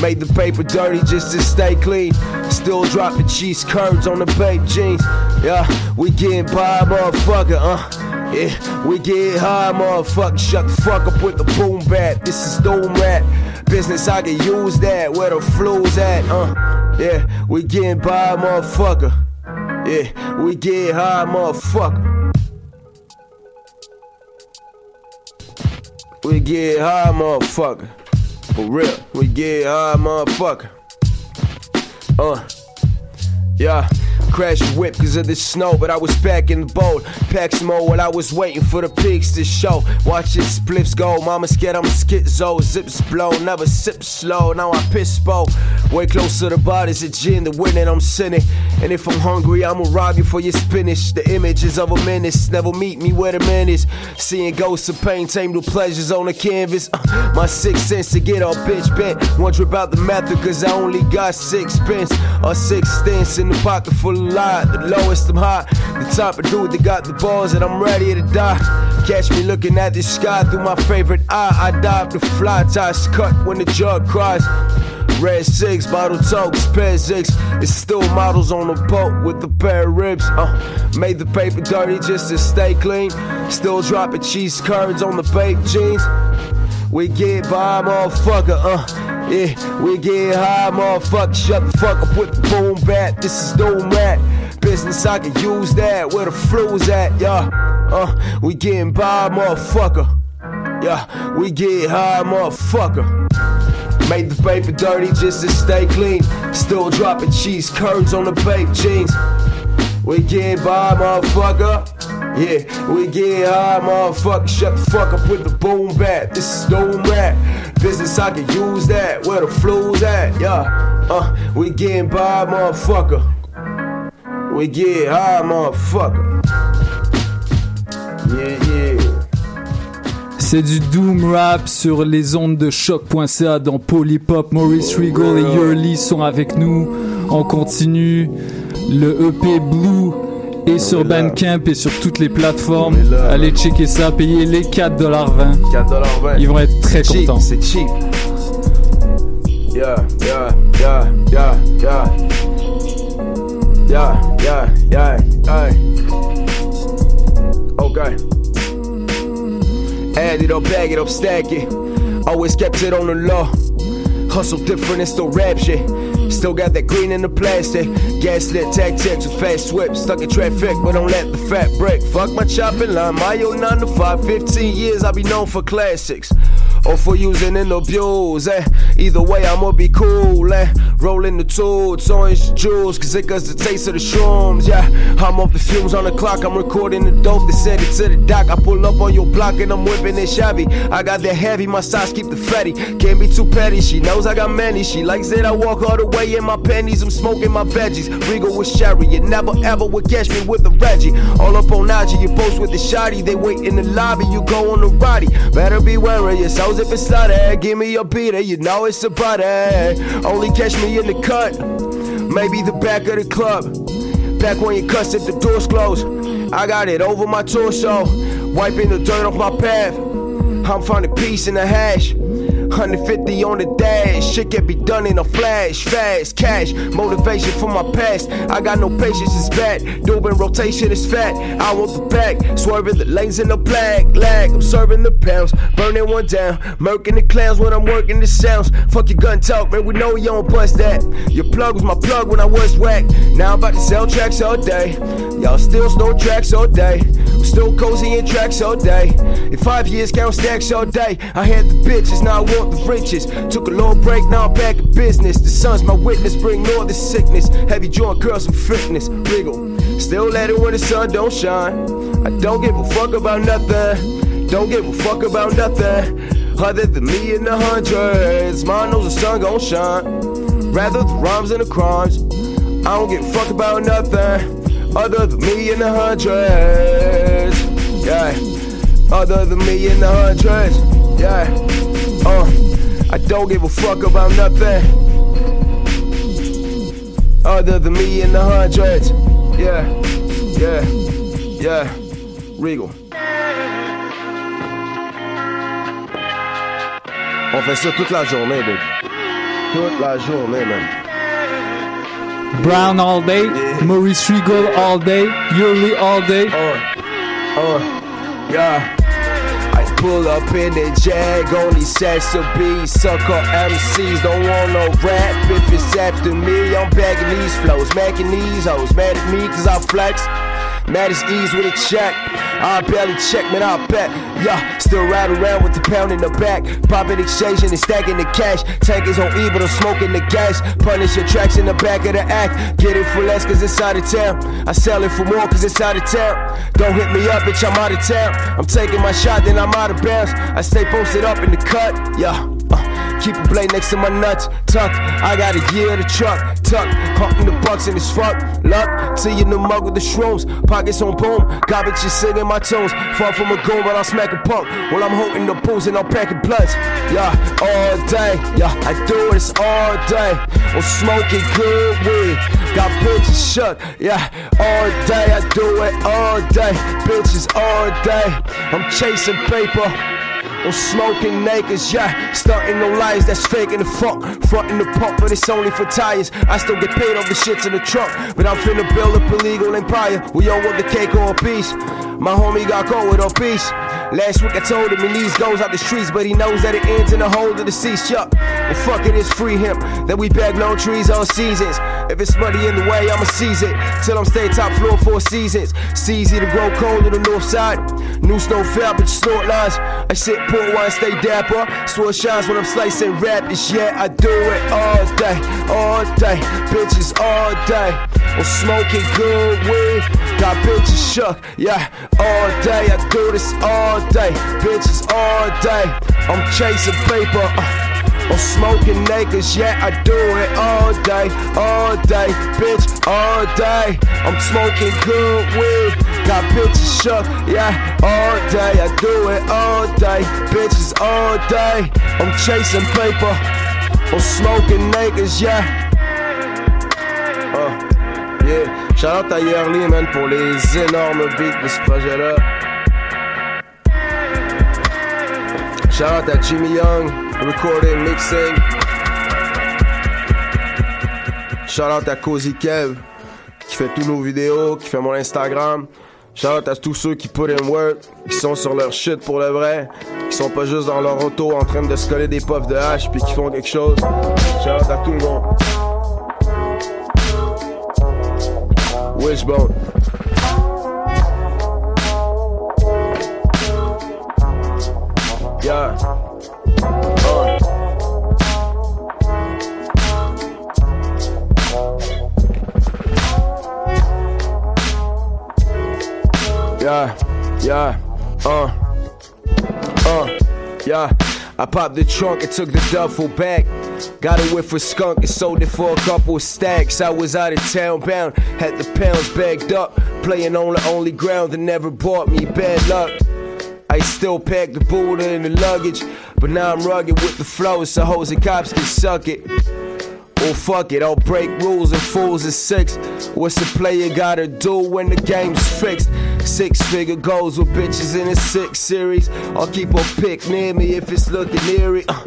Speaker 12: Made the paper dirty just to stay clean. Still dropping cheese curds on the baked jeans. Yeah, we getting by, motherfucker, uh. Yeah, we get high, motherfucker. Shut the fuck up with the boom bat. This is doom rat. Business, I can use that. Where the flu's at, uh. Yeah, we getting by, motherfucker. Yeah, we get high, motherfucker. We get high, motherfucker. For real, we get high, motherfucker. Uh, yeah. Crashed whip cause of the snow, but I was back in the boat. Pack smoke while I was waiting for the pigs to show. Watch it spliffs go. Mama scared I'm schizo. Zips blow, never sip slow. Now I piss bow. Way closer to the bodies, a gin, the wind winning I'm sinning. And if I'm hungry, I'ma rob you for your spinach. The images of a menace never meet me where the man is. Seeing ghosts of pain, tame the pleasures on the canvas. Uh, my sixth sense to get all bitch bent. Wonder about the method, cause I only got six pence. Or six cents in the pocket full The lowest I'm high. The type of dude that got the balls and I'm ready to die. Catch me looking at the sky through my favorite eye. I dive the fly ties cut when the jug cries. Red six, bottle tokes, pair six. It's still models on the boat with the pair of ribs. Uh, made the paper dirty just to stay clean. Still dropping cheese curds on the baked jeans. We get by, motherfucker. Uh, yeah, we get high, motherfucker. Shut the fuck up with the boom bat. This is no rat. Business, I can use that. Where the flu's at, yeah. Uh, we getting by, motherfucker. Yeah, we get high, motherfucker. Made the paper dirty just to stay clean. Still dropping cheese curds on the baked jeans. We get by, motherfucker. Yeah, we get high, motherfucker. Shut the fuck up with the boom bat. This is doom rap. Business, I can use that. Where the flu's at? Yeah, uh, we getting by, motherfucker. We get high, motherfucker. Yeah, yeah.
Speaker 2: C'est du doom rap sur les ondes de choc.ca dans Polypop. Maurice Regal et Yurly sont avec nous. On continue. Le EP Blue est sur Bandcamp et sur toutes les plateformes. Allez checker ça, payez les 4,20$.
Speaker 12: 4,20$.
Speaker 2: Ils vont être très
Speaker 12: Cheap,
Speaker 2: contents.
Speaker 12: C'est cheap. Yeah, yeah, yeah, yeah, yeah. Yeah, yeah, yeah, yeah. Okay. Add it up, bag it up, stack it. Always kept it on the low. Hustle different and still rap shit. Still got that green in the plastic. Gaslit tactics with fast whip. Stuck in traffic, but don't let the fat break. Fuck my chopping line. My yo 9 to 5. 15 years, I'll be known for classics. Or for using and abuse, eh? Either way, I'ma be cool, eh? Rolling the tools, orange juice, cause it got the taste of the shrooms, yeah. I'm off the fumes on the clock, I'm recording the dope, they send it to the doc. I pull up on your block and I'm whipping it shabby. I got that heavy, my size keep the fatty. Can't be too petty, she knows I got many. She likes it, I walk all the way in my panties, I'm smoking my veggies. Regal with Sherry, you never ever would catch me with a Reggie. All up on IG, you post with the shotty, they wait in the lobby, you go on the roddy. Better be wearing your if it's slutty. Give me a beater, you know it's a buddy. Only catch me in the cut, maybe the back of the club. Back when you cuss if the doors closed. I got it over my torso, wiping the dirt off my path. I'm finding peace in the hash. 150 on the dash, shit can be done in a flash, fast cash, motivation for my past. I got no patience, it's bad. Doing rotation is fat. I want the back, swerving the lanes in the black lag. I'm serving the pounds, burning one down, murking the clowns when I'm working the sounds. Fuck your gun talk, man. We know you don't bust that. Your plug was my plug when I was whack. Now I'm about to sell tracks all day. Y'all still snow tracks all day. I'm still cozy in tracks all day. In five years, count stacks all day. I had the bitches, now I the riches. Took a little break, now I'm back in business. The sun's my witness, bring all the sickness. Heavy joint girls some fitness, wriggle. Still let it when the sun don't shine. I don't give a fuck about nothing. Don't give a fuck about nothing. Other than me in the hundreds. Mine knows the sun gon' shine. Rather the rhymes and the crimes. I don't give a fuck about nothing. Other than me in the hundreds. Yeah. Other than me in the hundreds. Yeah. Uh. I don't give a fuck about nothing. Other than me in the hundreds. Yeah. Yeah. Yeah. Regal. On fait ça toute la journée, baby. Toute la journée, man.
Speaker 2: Brown all day, Maurice Regal all day, Yurley all day.
Speaker 12: Oh, Uh, yeah. Pull up in the jag, only sex to be. Sucker MCs don't want no rap. If it's after me, I'm bagging these flows, making these hoes. Mad at me cause I flex. Mad as ease with a check. I barely check, man, I bet. Yeah, still ride around with the pound in the back. Popping, exchanging, and stacking the cash. Tankers on E, but I'm smoking the gas. Punish your tracks in the back of the act. Get it for less cause it's out of town. I sell it for more cause it's out of town. Don't hit me up, bitch, I'm out of town. I'm taking my shot, then I'm out of bounds. I stay posted up in the cut, yeah. Keep a blade next to my nuts, tuck. I got a year to truck, tucked. Hunting the bucks in this fuck. Luck, see you in the mug with the shrooms. Pockets on boom, garbage is singing my tunes. Far from a goon, but I'll smack a punk. While I'm holding the booze and I'm packing blunts. Yeah, all day, yeah, I do this all day. I'm smoking good weed, got bitches shut, yeah, all day. I do it all day, bitches all day. I'm chasing paper. I'm smoking naked, yeah. Starting no lies, that's fake in the fuck. Fronting the pump, but it's only for tires. I still get paid off the shits in the truck, But I'm finna build up a legal empire. We all want the cake or a piece. My homie got gold with a piece. Last week I told him he needs goes out the streets, but he knows that it ends in the hole of the seats. Chuck, well fuck it, it's free him. Then we bag long trees all seasons. If it's muddy in the way, I'ma seize it. Till I'm stay top floor four seasons. It's easy to grow cold on the north side. New snow fell, but you snort lines. I sit poor wine, stay dapper. Sword shines when I'm slicing rap. It's yeah, I do it all day, all day. Bitches all day. I'm smoking good weed. Got bitches shook, yeah, all day. I do this all day. Bitches all day. I'm chasing paper. uh, I'm smoking niggas, yeah, I do it all day, all day, bitch, all day. I'm smoking good weed, got bitches shook, yeah, all day. I do it all day, bitches all day. I'm chasing paper, I'm smoking niggas, yeah. Uh, yeah, shout out à Yearly, man, pour les énormes beats de ce projet-là. Shout out à Jimmy Young, recording, mixing. Shout out à Cozy Kev, qui fait tous nos vidéos, qui fait mon Instagram. Shout out à tous ceux qui put in work, qui sont sur leur shit pour le vrai, qui sont pas juste dans leur auto en train de se coller des puffs de hache puis qui font quelque chose. Shout out à tout le monde. Wishbone. Yeah. Yeah, uh, uh, yeah. I popped the trunk and took the duffel bag. Got it with a skunk and sold it for a couple stacks. I was out of town bound, had the pounds bagged up. Playing on the only ground that never brought me bad luck. I still pack the Buddha in the luggage, but now I'm rugged with the flow, so hoes and cops can suck it. Well, fuck it, I'll break rules and fools is six. What's a player gotta do when the game's fixed? Six figure goals with bitches in a six series. I'll keep a pick near me if it's looking eerie. Uh,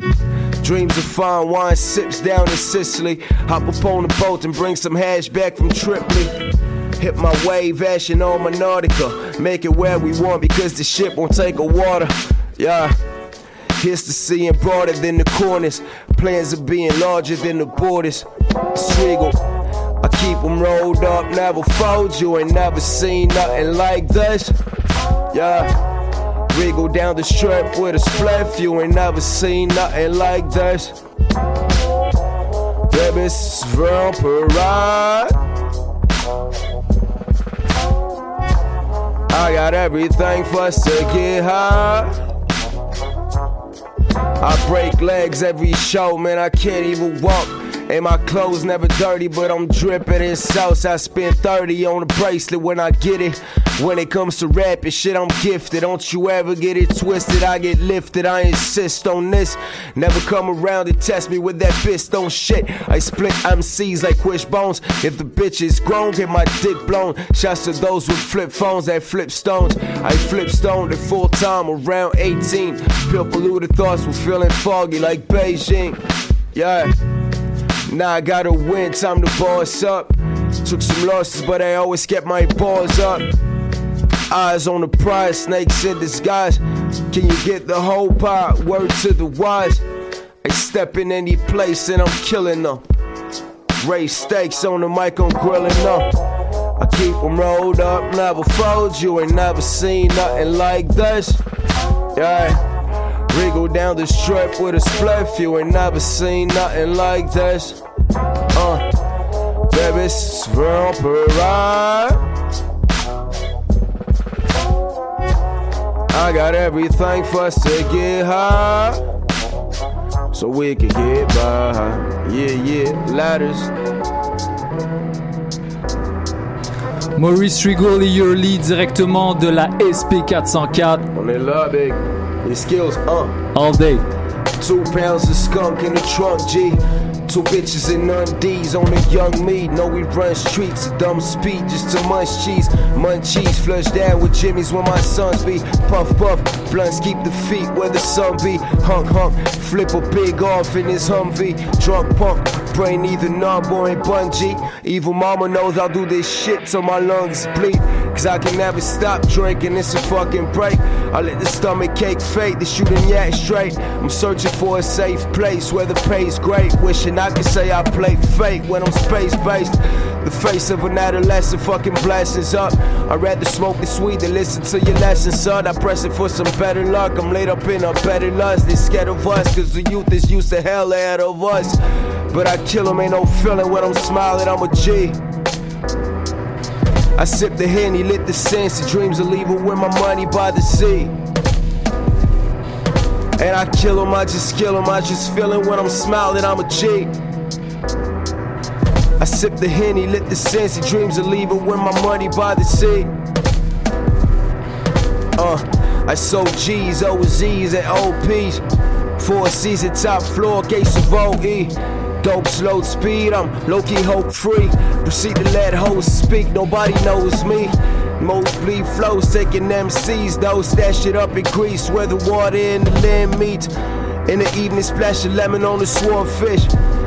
Speaker 12: dreams of fine wine, sips down in Sicily. Hop up on the boat and bring some hash back from Tripoli. Hit my wave, ashing on my Nautica. Make it where we want because the ship won't take a water. Yeah. Here's to seeing broader than the corners. Plans of being larger than the borders. Striggle. I keep them rolled up, never fold. You ain't never seen nothing like this. Yeah. Wiggle down the strip with a spliff. You ain't never seen nothing like this. Baby, it's vampire. I got everything for us to get high. I break legs every show, man. I can't even walk. And my clothes never dirty, but I'm dripping in sauce. I spend 30 on a bracelet when I get it. When it comes to rapping, shit, I'm gifted. Don't you ever get it twisted. I get lifted. I insist on this. Never come around and test me with that fist on shit. I split MCs like wishbones. If the bitch is grown, get my dick blown. Shouts to those with flip phones that flip stones. I flip stoned at full time around 18. Pure polluted thoughts were feeling foggy like Beijing. Yeah. Now I gotta win, time to boss up. Took some losses, but I always kept my balls up. Eyes on the prize, snakes in disguise. Can you get the whole pie? Word to the wise. I step in any place and I'm killing them. Raise stakes on the mic, I'm grilling them. I keep them rolled up, never fold. You ain't never seen nothing like this. Yeah. Wriggle down the strip with a spliff. You ain't never seen nothing like this. Uh, baby, it's. I got everything for us to get high. So we can get by. Yeah, yeah, ladders.
Speaker 2: Maurice et Yurley directement de la SP404.
Speaker 12: On est là, big. Les skills, uh.
Speaker 2: All day.
Speaker 12: Two pounds of skunk in the trunk, G. Two bitches in undies on a young me. Know we run streets at dumb speed just to munch cheese. Munchies flush down with Jimmy's when my sons be. Puff puff, blunts keep the feet where the sun be. Hunk hunk, flip a big off in his Humvee. Drunk punk, brain either knob or in bungee. Evil mama knows I'll do this shit till my lungs bleed. Cause I can never stop drinking, it's a fucking break. I let the stomach cake fade, the shooting yak straight. I'm searching for a safe place where the pay's great. Wishing I can say I played fake when I'm space based. The face of an adolescent fucking blessings up. I'd rather smoke the sweet than listen to your lessons, son. I press it for some better luck. I'm laid up in a better lust. They scared of us, cause the youth is used to hell ahead of us. But I kill 'em, ain't no feeling when I'm smiling, I'm a G. I sip the Henny, lit the sense, the dreams of leaving with my money by the sea. And I kill 'em, I just kill 'em, I just feel it when I'm smiling, I'm a G. I sip the Henny, lit the sense, the dreams of leaving with my money by the sea. Uh, I sold G's, OZ's, and OP's. Four season top floor, case of OE. Dope, slow speed, I'm low key hope free. Proceed to let hoes speak, nobody knows me. Most bleed flows, taking MCs, though. Stash it up in grease where the water and the land meet. In the evening, splash a lemon on the swarm fish.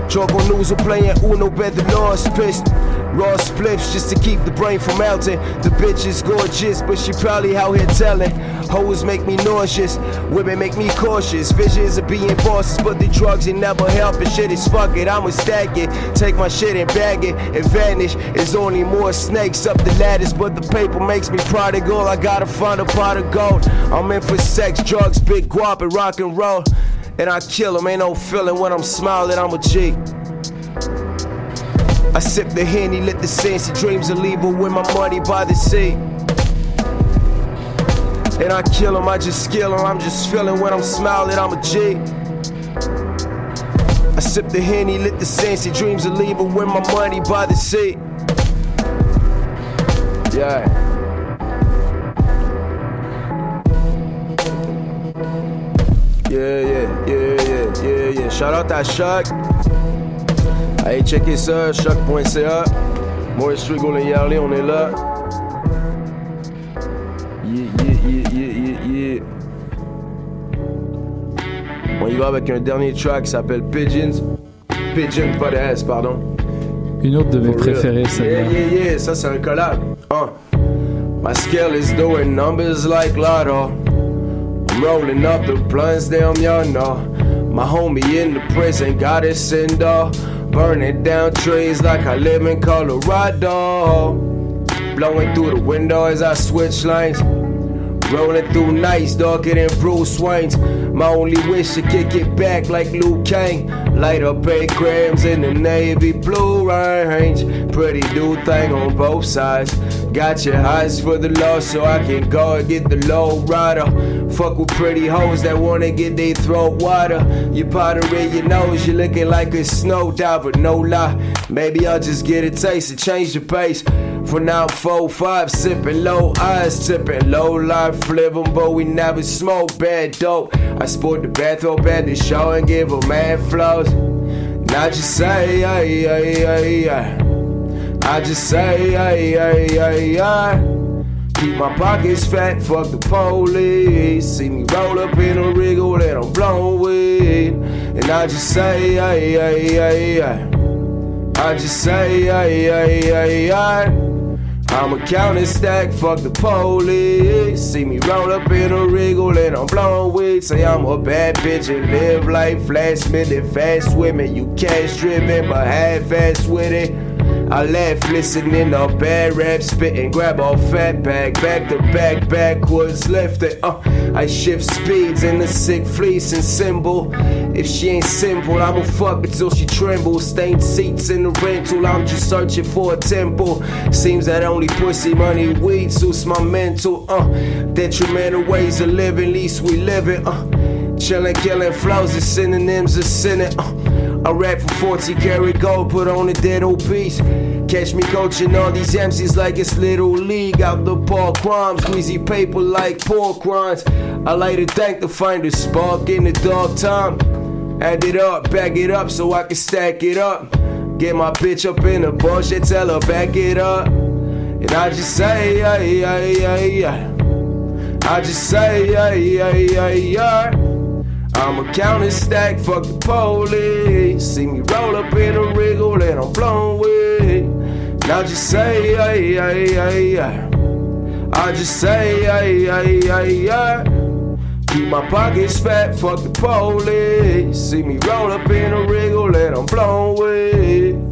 Speaker 12: Choco news are playing Uno, bet the Lord's pissed. Raw spliffs just to keep the brain from melting. The bitch is gorgeous, but she probably out here telling. Hoes make me nauseous, women make me cautious. Visions of being bosses, but the drugs ain't never helping. Shit is fuck it, I'ma stack it. Take my shit and bag it and vanish. There's only more snakes up the ladders, but the paper makes me prodigal. I gotta find a pot of gold. I'm in for sex, drugs, big guap, and rock and roll. And I kill 'em, ain't no feeling when I'm smiling, I'm a G. I sip the Henny, lit the sense, dreams of leaving with my money by the sea. And I kill 'em, I just skill 'em, I'm just feeling when I'm smiling, I'm a G. I sip the Henny, lit the sense, the dreams of leaving with my money by the sea. Yeah. Yeah, yeah, yeah, yeah, yeah, yeah. Shout out à Choc. Allez, checker ça, choc.ca. Maurice Rigaud et Yarley, on est là. Avec un dernier track qui s'appelle Pigeons. Pigeon, pas de S, pardon.
Speaker 2: Une autre de mes préférées,
Speaker 12: Yeah,
Speaker 2: celle-là.
Speaker 12: yeah, yeah, ça c'est un collab. Uh. My scale is doing numbers like Lotto. I'm rolling up the blunts, damn y'all know. My homie in the prison got his cinder. Burning down trees like I live in Colorado. Blowing through the window as I switch lanes. Rolling through nights darker than Bruce Wayne's. My only wish to kick it back like Luke Kane. Light up eight grams in the navy blue range. Pretty dude thing on both sides. Got your eyes for the law so I can go and get the low rider. Fuck with pretty hoes that wanna get their throat water. You powdering your nose, you looking like a snow diver, no lie. Maybe I'll just get a taste and change the pace. For now, I'm 4-5, sipping low eyes, tipping low life, flipping, but we never smoke bad dope. I sport the bathrobe at the show and give a man flows. Not just say, ay, ay, ay, ay. I just say, ay, ay, ay, ay. Keep my pockets fat, fuck the police. See me roll up in a wriggle that I'm blown with. And I just say, ay, ay, ay, ay. I just say, ay, ay, ay, ay. I'm a counting stack, fuck the police. See me roll up in a wriggle and I'm blown with. Say I'm a bad bitch and live life flash spending fast me. You cash driven, but half fast with it. I laugh listening to bad rap, spitting, grab a fat bag, back to back, backwards, left it. Uh, I shift speeds in the sick fleece and symbol. If she ain't simple, I'ma fuck till she trembles. Stained seats in the rental, I'm just searching for a temple. Seems that only pussy, money, weed suits my mental. Uh, detrimental ways of living, least we live it. Uh, chillin', killing flows, the synonyms of sinning. Uh, I rap for 40 karat gold, put on a dead old piece. Catch me coaching all these MCs like it's little league. Out the park crimes, greasy paper like pork rinds. I like to thank the find a spark in the dark time. Add it up, back it up so I can stack it up. Get my bitch up in a bunch and tell her back it up. And I just say, ay, ay, ay, ay. I just say, ay, ay, ay, ay. I'm a counting stack, fuck the police. See me roll up in a wriggle and I'm blown with. Now just say, ay, ay, ay, ay. I just say, ay, ay, ay, ay. Keep my pockets fat, fuck the police. See me roll up in a wriggle and I'm blown away.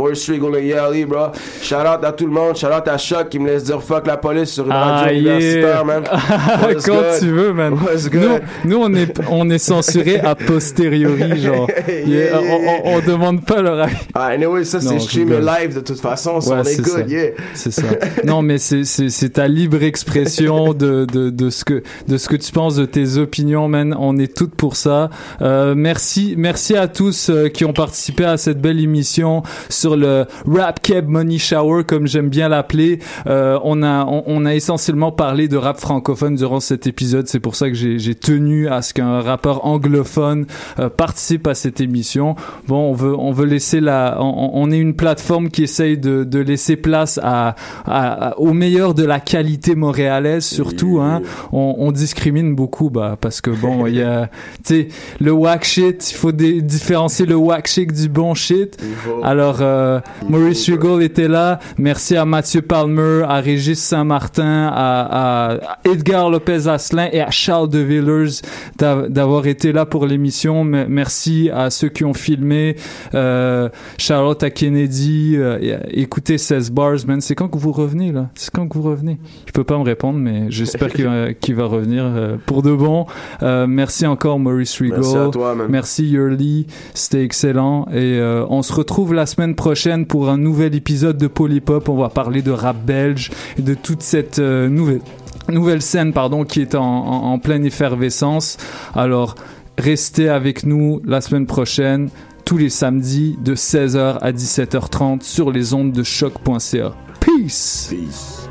Speaker 12: Maurice Regal et Yali, bro. Shout out à tout le monde. Shout out à Choc qui me laisse dire fuck la police sur une
Speaker 2: Ah,
Speaker 12: radio
Speaker 2: yeah.
Speaker 12: universitaire, man. [laughs]
Speaker 2: Quand
Speaker 12: good?
Speaker 2: tu veux, man. Nous, nous, on est, on est censuré a posteriori, [laughs] genre.
Speaker 12: Yeah,
Speaker 2: on, on, on demande pas leur avis.
Speaker 12: Ah, anyway, ça, c'est
Speaker 2: rigole.
Speaker 12: live de toute façon.
Speaker 2: Ouais,
Speaker 12: on est good,
Speaker 2: ça.
Speaker 12: yeah.
Speaker 2: C'est ça. Non, mais c'est ta libre expression [laughs] de de de ce que de ce que tu penses de tes opinions, man. On est toutes pour ça. Euh, merci merci à tous euh, qui ont participé à cette belle émission sur le Rap Keb Money Shower, comme j'aime bien l'appeler. Euh, on a on, on a essentiellement parlé de rap francophone durant cet épisode. C'est pour ça que j'ai tenu à ce qu'un rappeur anglophone euh, participe à cette émission. Bon, on veut on veut laisser la on, on est une plateforme qui essaye de, de laisser place à, à- à- au meilleur de la qualité montréalaise surtout hein. On, on discrimine beaucoup bah parce que bon il y a tu sais le whack shit, il faut dé- différencier le whack shit du bon shit. Alors euh, Maurice Hugo était là. Merci à Mathieu Palmer, à Régis Saint-Martin, à, à Edgar Lopez Asselin et à Charles de Villers d'a- d'avoir été là pour l'émission. Me- Merci à ceux qui ont filmé. Euh, Charlotte à Kennedy. euh, écoutez 16 bars, man. C'est quand que vous revenez là? C'est quand que vous revenez? Il peut pas me répondre, mais j'espère qu'il va, revenir euh, pour de bon. Euh, merci encore Maurice Rigo.
Speaker 12: Merci à toi, man.
Speaker 2: Merci c'était excellent. Et euh, on se retrouve la semaine prochaine pour un nouvel épisode de Polypop. On va parler de rap belge et de toute cette euh, nouvelle nouvelle scène pardon qui est en, pleine effervescence. Alors restez avec nous la semaine prochaine tous les samedis de 16h à 17h30 sur les ondes de choc.ca. Peace.
Speaker 12: Peace.